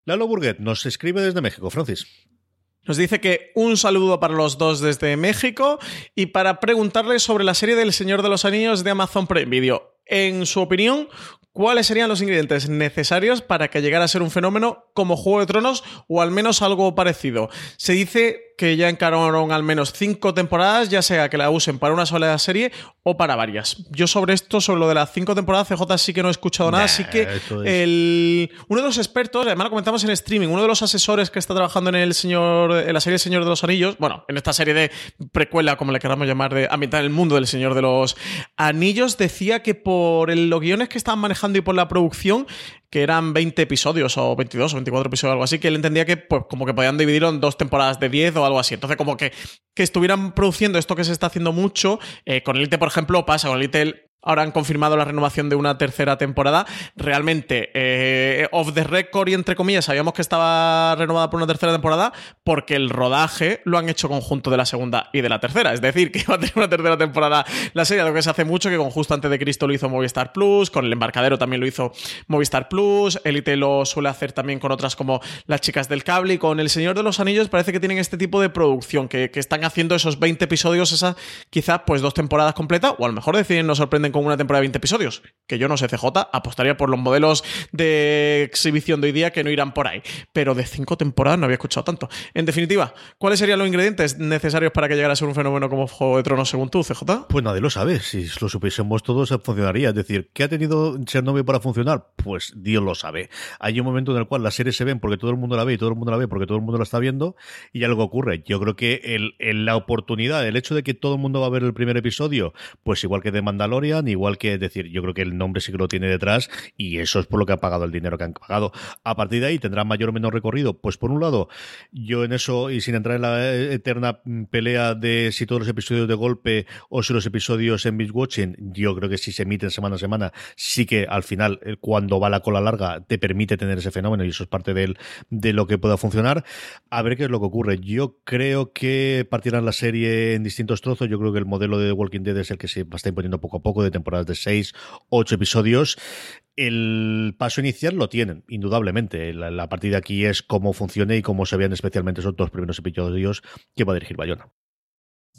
Lalo Burguet nos escribe desde México. Francis. Nos dice que un saludo para los dos desde México y para preguntarle sobre la serie del Señor de los Anillos de Amazon Prime Video. En su opinión, ¿cuáles serían los ingredientes necesarios para que llegara a ser un fenómeno como Juego de Tronos o al menos algo parecido? Se dice que ya encargaron al menos cinco temporadas, ya sea que la usen para una sola serie o para varias. Yo sobre esto, sobre lo de las cinco temporadas, CJ sí que no he escuchado nada, así que el, uno de los expertos, además lo comentamos en streaming, uno de los asesores que está trabajando en el señor, en la serie Señor de los Anillos, bueno, en esta serie de precuela, como le queramos llamar, de ambientar el mundo del Señor de los Anillos, decía que por el, los guiones que estaban manejando y por la producción, que eran 20 episodios o 22 o 24 episodios o algo así, que él entendía que pues como que podían dividirlo en dos temporadas de 10 o algo así. Entonces como que, que estuvieran produciendo esto que se está haciendo mucho, eh, con Elite por ejemplo pasa, con Elite ahora han confirmado la renovación de una tercera temporada. Realmente, eh, off the record y entre comillas, sabíamos que estaba renovada por una tercera temporada porque el rodaje lo han hecho conjunto de la segunda y de la tercera. Es decir, que va a tener una tercera temporada la serie, lo que se hace mucho, que con Justo antes de Cristo lo hizo Movistar Plus, con El Embarcadero también lo hizo Movistar Plus, Elite lo suele hacer también con otras como Las Chicas del Cable y con El Señor de los Anillos parece que tienen este tipo de producción, que, que están haciendo esos 20 episodios, esas quizás pues dos temporadas completas, o a lo mejor deciden nos sorprenden con una temporada de 20 episodios. Que yo no sé, CJ, apostaría por los modelos de exhibición de hoy día que no irán por ahí. Pero de cinco temporadas no había escuchado tanto. En definitiva, ¿cuáles serían los ingredientes necesarios para que llegara a ser un fenómeno como Juego de Tronos según tú, CJ? Pues nadie lo sabe. Si lo supiésemos todos, funcionaría. Es decir, ¿qué ha tenido Chernobyl para funcionar? Pues Dios lo sabe. Hay un momento en el cual las series se ven porque todo el mundo la ve y todo el mundo la ve porque todo el mundo la está viendo y algo ocurre. Yo creo que la oportunidad, el hecho de que todo el mundo va a ver el primer episodio, pues igual que de Mandalorian, igual que decir, yo creo que el nombre sí que lo tiene detrás y eso es por lo que han pagado el dinero que han pagado. A partir de ahí tendrá mayor o menor recorrido. Pues por un lado, yo en eso, y sin entrar en la eterna pelea de si todos los episodios de golpe o si los episodios en binge watching, yo creo que si se emiten semana a semana, sí que al final, eh, cuando va la cola larga, te permite tener ese fenómeno y eso es parte de lo que pueda funcionar. A ver qué es lo que ocurre. Yo creo que partirán la serie en distintos trozos. Yo creo que el modelo de Walking Dead es el que se va a estar imponiendo poco a poco de temporadas de seis, ocho episodios. El paso inicial lo tienen, indudablemente. La, partida aquí es cómo funciona y cómo se vean especialmente esos dos primeros episodios que va a dirigir Bayona.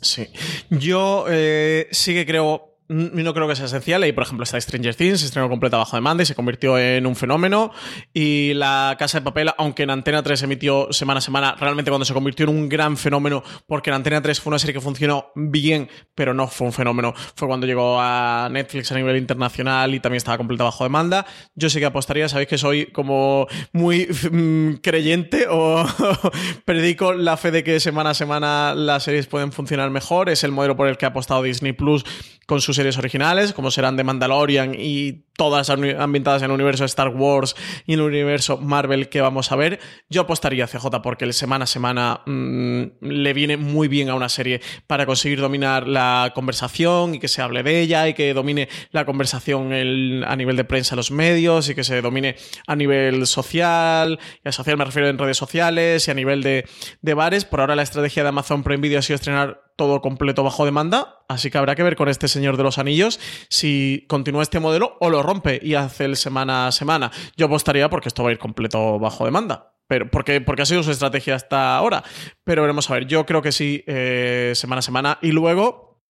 Sí. Yo eh, sí que creo no creo que sea esencial. Y por ejemplo está Stranger Things, se estrenó completa bajo demanda y se convirtió en un fenómeno. Y La Casa de Papel, aunque en Antena 3 emitió semana a semana, realmente cuando se convirtió en un gran fenómeno, porque en Antena 3 fue una serie que funcionó bien, pero no fue un fenómeno, fue cuando llegó a Netflix a nivel internacional y también estaba completa bajo demanda. Yo sí que apostaría, sabéis que soy como muy mm, creyente o predico la fe de que semana a semana las series pueden funcionar mejor. Es el modelo por el que ha apostado Disney Plus con sus series originales, como serán The Mandalorian y todas ambientadas en el universo Star Wars y en el universo Marvel que vamos a ver. Yo apostaría a CJ porque el semana a semana mm, le viene muy bien a una serie para conseguir dominar la conversación y que se hable de ella y que domine la conversación a nivel de prensa en los medios y que se domine a nivel social, y a social me refiero en redes sociales y a nivel de, de bares. Por ahora la estrategia de Amazon Prime Video ha sido estrenar todo completo bajo demanda, así que habrá que ver con este señor de los anillos si continúa este modelo o lo rompe y hace el semana a semana. Yo apostaría porque esto va a ir completo bajo demanda. Pero porque, porque ha sido su estrategia hasta ahora. Pero veremos a ver. Yo creo que sí, eh, semana a semana. Y luego,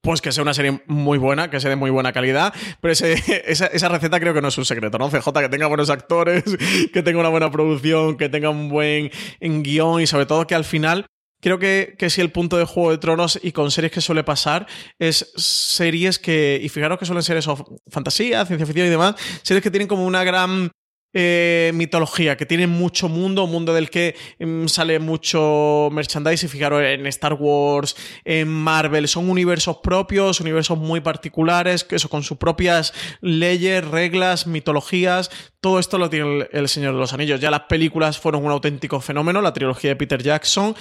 pues que sea una serie muy buena, que sea de muy buena calidad. Pero esa, receta creo que no es un secreto, ¿no? CJ, que tenga buenos actores, que tenga una buena producción, que tenga un buen guion y sobre todo que al final Creo que, que si el punto de Juego de Tronos y con series que suele pasar es series que, y fijaros que suelen ser eso, fantasía, ciencia ficción y demás, series que tienen como una gran eh, mitología, que tiene mucho mundo, mundo del que mm, sale mucho merchandise. Fijaros en Star Wars, en Marvel, son universos propios, universos muy particulares, que eso con sus propias leyes, reglas, mitologías. Todo esto lo tiene el, Señor de los Anillos. Ya las películas fueron un auténtico fenómeno, la trilogía de Peter Jackson,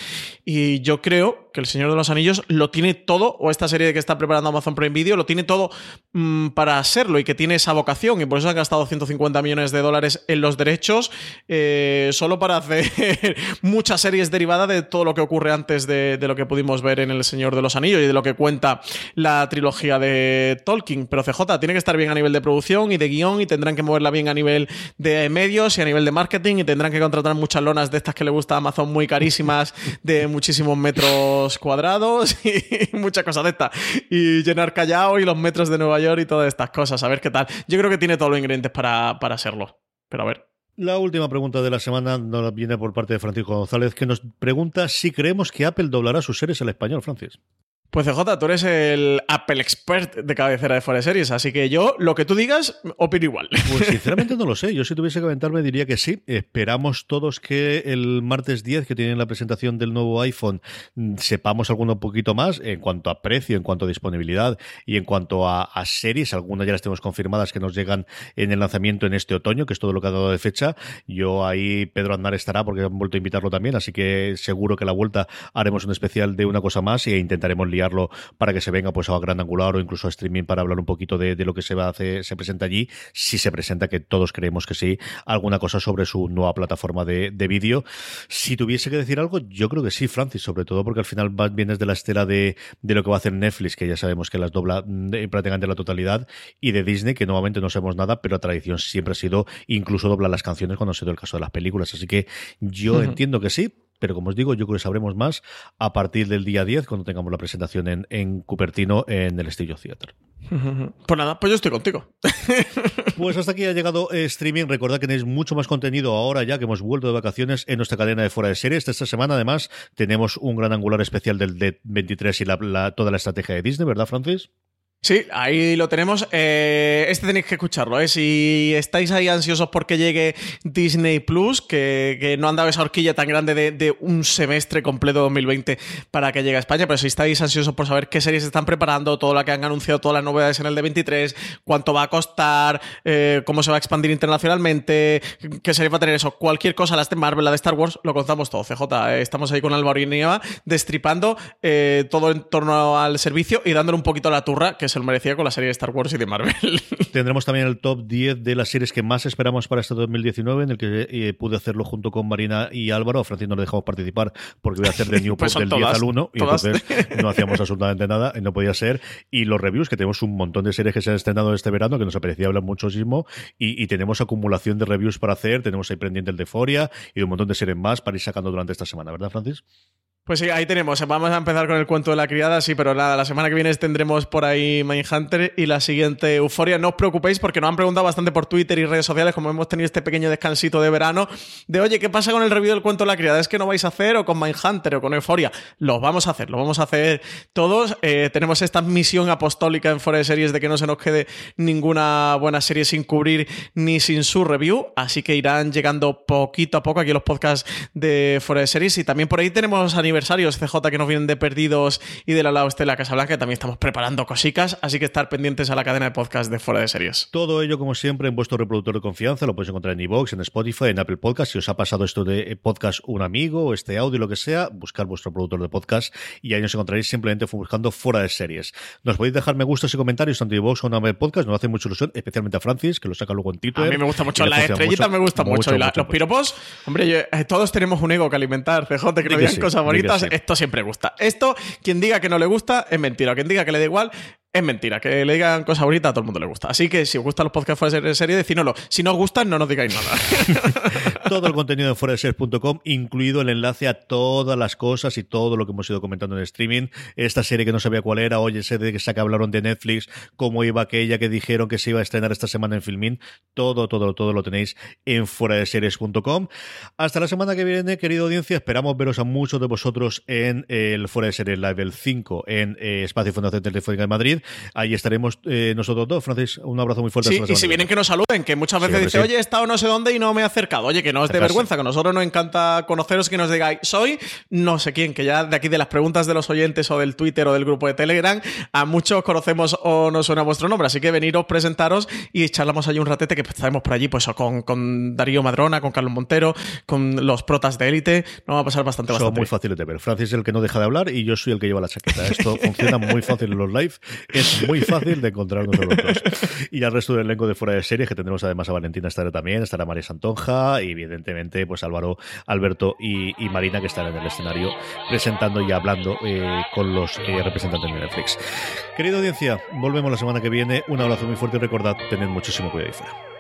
y yo creo que el Señor de los Anillos lo tiene todo, o esta serie que está preparando Amazon Prime Video, lo tiene todo mm, para serlo y que tiene esa vocación, y por eso han gastado 150 millones de dólares en los derechos eh, solo para hacer muchas series derivadas de todo lo que ocurre antes de, lo que pudimos ver en El Señor de los Anillos y de lo que cuenta la trilogía de Tolkien. Pero CJ tiene que estar bien a nivel de producción y de guion y tendrán que moverla bien a nivel de medios y a nivel de marketing y tendrán que contratar muchas lonas de estas que le gusta a Amazon muy carísimas de muchísimos metros cuadrados y muchas cosas de estas. Y llenar Callao y los metros de Nueva York y todas estas cosas. A ver qué tal. Yo creo que tiene todos los ingredientes para, para serlo. Pero a ver. La última pregunta de la semana nos viene por parte de Francisco González, que nos pregunta si creemos que Apple doblará sus series al español, Francis. Pues CJ, tú eres el Apple expert de cabecera de Fuera Series, así que yo, lo que tú digas, opino igual. Pues sinceramente no lo sé. Yo si tuviese que aventarme diría que sí. Esperamos todos que el martes 10, que tienen la presentación del nuevo iPhone, mm, sepamos alguno poquito más en cuanto a precio, en cuanto a disponibilidad y en cuanto a, series. Algunas ya las tenemos confirmadas que nos llegan en el lanzamiento en este otoño, que es todo lo que ha dado de fecha. Yo ahí, Pedro Andar estará porque han vuelto a invitarlo también, así que seguro que a la vuelta haremos un especial de una cosa más e intentaremos para que se venga pues a gran angular o incluso a streaming para hablar un poquito de, lo que se va a hacer, se presenta allí, si se presenta, que todos creemos que sí, alguna cosa sobre su nueva plataforma de, vídeo. Si tuviese que decir algo, yo creo que sí, Francis, sobre todo porque al final vienes de la estela de, lo que va a hacer Netflix, que ya sabemos que las dobla mm, prácticamente la totalidad, y de Disney, que nuevamente no sabemos nada, pero la tradición siempre ha sido incluso doblar las canciones cuando ha sido el caso de las películas. Así que yo entiendo que sí, pero como os digo, yo creo que sabremos más a partir del día 10, cuando tengamos la presentación en, en Cupertino en el Estilo Theater. Pues nada, pues yo estoy contigo. Pues hasta aquí ha llegado eh, streaming. Recordad que tenéis mucho más contenido ahora ya que hemos vuelto de vacaciones en nuestra cadena de fuera de series. Esta semana además tenemos un gran angular especial del D23 y la, toda la estrategia de Disney, ¿verdad, Francis? Sí, ahí lo tenemos. Eh, este tenéis que escucharlo, ¿eh? Si estáis ahí ansiosos porque llegue Disney Plus, que, no han dado esa horquilla tan grande de, un semestre completo 2020 para que llegue a España, pero si estáis ansiosos por saber qué series están preparando, todo lo que han anunciado, todas las novedades en el D23, cuánto va a costar, eh, cómo se va a expandir internacionalmente, qué serie va a tener eso, cualquier cosa, la de Marvel, la de Star Wars, lo contamos todo. CJ, eh, estamos ahí con Álvaro y Nieva destripando todo en torno al servicio y dándole un poquito la turra, que se lo merecía con la serie de Star Wars y de Marvel. Tendremos también el top 10 de las series que más esperamos para este 2019, en el que eh, pude hacerlo junto con Marina y Álvaro. A Francis no le dejamos participar porque voy a hacer de New pues del 10 al 1 y entonces no hacíamos absolutamente nada y no podía ser. Y los reviews, que tenemos un montón de series que se han estrenado este verano, que nos apetecía hablar muchísimo y, y tenemos acumulación de reviews para hacer, tenemos ahí pendiente el de Foria y un montón de series más para ir sacando durante esta semana, ¿verdad, Francis? Pues sí, ahí tenemos. Vamos a empezar con el cuento de la criada, sí, pero nada, la semana que viene tendremos por ahí Mindhunter y la siguiente Euforia. No os preocupéis porque nos han preguntado bastante por Twitter y redes sociales, como hemos tenido este pequeño descansito de verano, de oye, ¿qué pasa con el review del cuento de la criada? ¿Es que no vais a hacer o con Mindhunter o con Euforia? Lo vamos a hacer, lo vamos a hacer todos. Eh, tenemos esta misión apostólica en Fuera de Series de que no se nos quede ninguna buena serie sin cubrir ni sin su review, así que irán llegando poquito a poco aquí los podcasts de Fuera de Series y también por ahí tenemos aniversario aniversarios CJ que nos vienen de Perdidos y de la Lao Estela Casablanca, que también estamos preparando cositas, así que estar pendientes a la cadena de podcast de Fuera de Series. Todo ello, como siempre, en vuestro reproductor de confianza, lo podéis encontrar en iVoox, en Spotify, en Apple Podcast. Si os ha pasado esto de podcast un amigo, este audio, lo que sea, buscar vuestro productor de podcast y ahí nos encontraréis simplemente buscando Fuera de Series. Nos podéis dejar me gustos y comentarios tanto en iVoox o en Apple Podcast, nos hace mucha ilusión, especialmente a Francis, que lo saca luego en Twitter. A mí me gusta mucho, las estrellitas me gustan mucho, y los piropos, hombre, eh, todos tenemos un ego que alimentar, CJ, que nos digan cosas bonitas, esto siempre gusta. Esto, quien diga que no le gusta, es mentira. Quien diga que le da igual, es mentira. Que le digan cosas bonitas a todo el mundo le gusta. Así que si os gustan los podcasts fuera de serie, decídnoslo. Si no os gustan, no nos digáis nada. todo el contenido de fuera de series.com, incluido el enlace a todas las cosas y todo lo que hemos ido comentando en streaming. Esta serie que no sabía cuál era, oye, de que se hablaron de Netflix, cómo iba aquella que dijeron que se iba a estrenar esta semana en Filmin. Todo, todo, todo lo tenéis en fuera de series.com. Hasta la semana que viene, querida audiencia. Esperamos veros a muchos de vosotros en el Fuera de Series Live el 5 en eh, Espacio Fundación Telefónica de Madrid. Ahí estaremos eh, nosotros dos. Francis, un abrazo muy fuerte. Sí, y si vienen que nos saluden, que muchas veces dice, oye, he estado no sé dónde y no me he acercado. Oye, que no es de vergüenza, que a nosotros nos encanta conoceros, que nos digáis, soy no sé quién, que ya de aquí de las preguntas de los oyentes o del Twitter o del grupo de Telegram, a muchos conocemos o no suena vuestro nombre. Así que veniros, presentaros y charlamos allí un ratete que estaremos por allí, pues con, con Darío Madrona, con Carlos Montero, con los protas de élite. Nos va a pasar bastante, bastante. Son muy fáciles de ver. Francis es el que no deja de hablar y yo soy el que lleva la chaqueta. Esto funciona muy fácil en los live es muy fácil de encontrar con nosotros. Y al resto del elenco de fuera de serie, que tendremos además a Valentina estará también, estará María Santonja, y evidentemente, pues Álvaro, Alberto y, Marina, que estarán en el escenario presentando y hablando eh, con los eh, representantes de Netflix. Querida audiencia, volvemos la semana que viene. Un abrazo muy fuerte y recordad, tened muchísimo cuidado ahí fuera.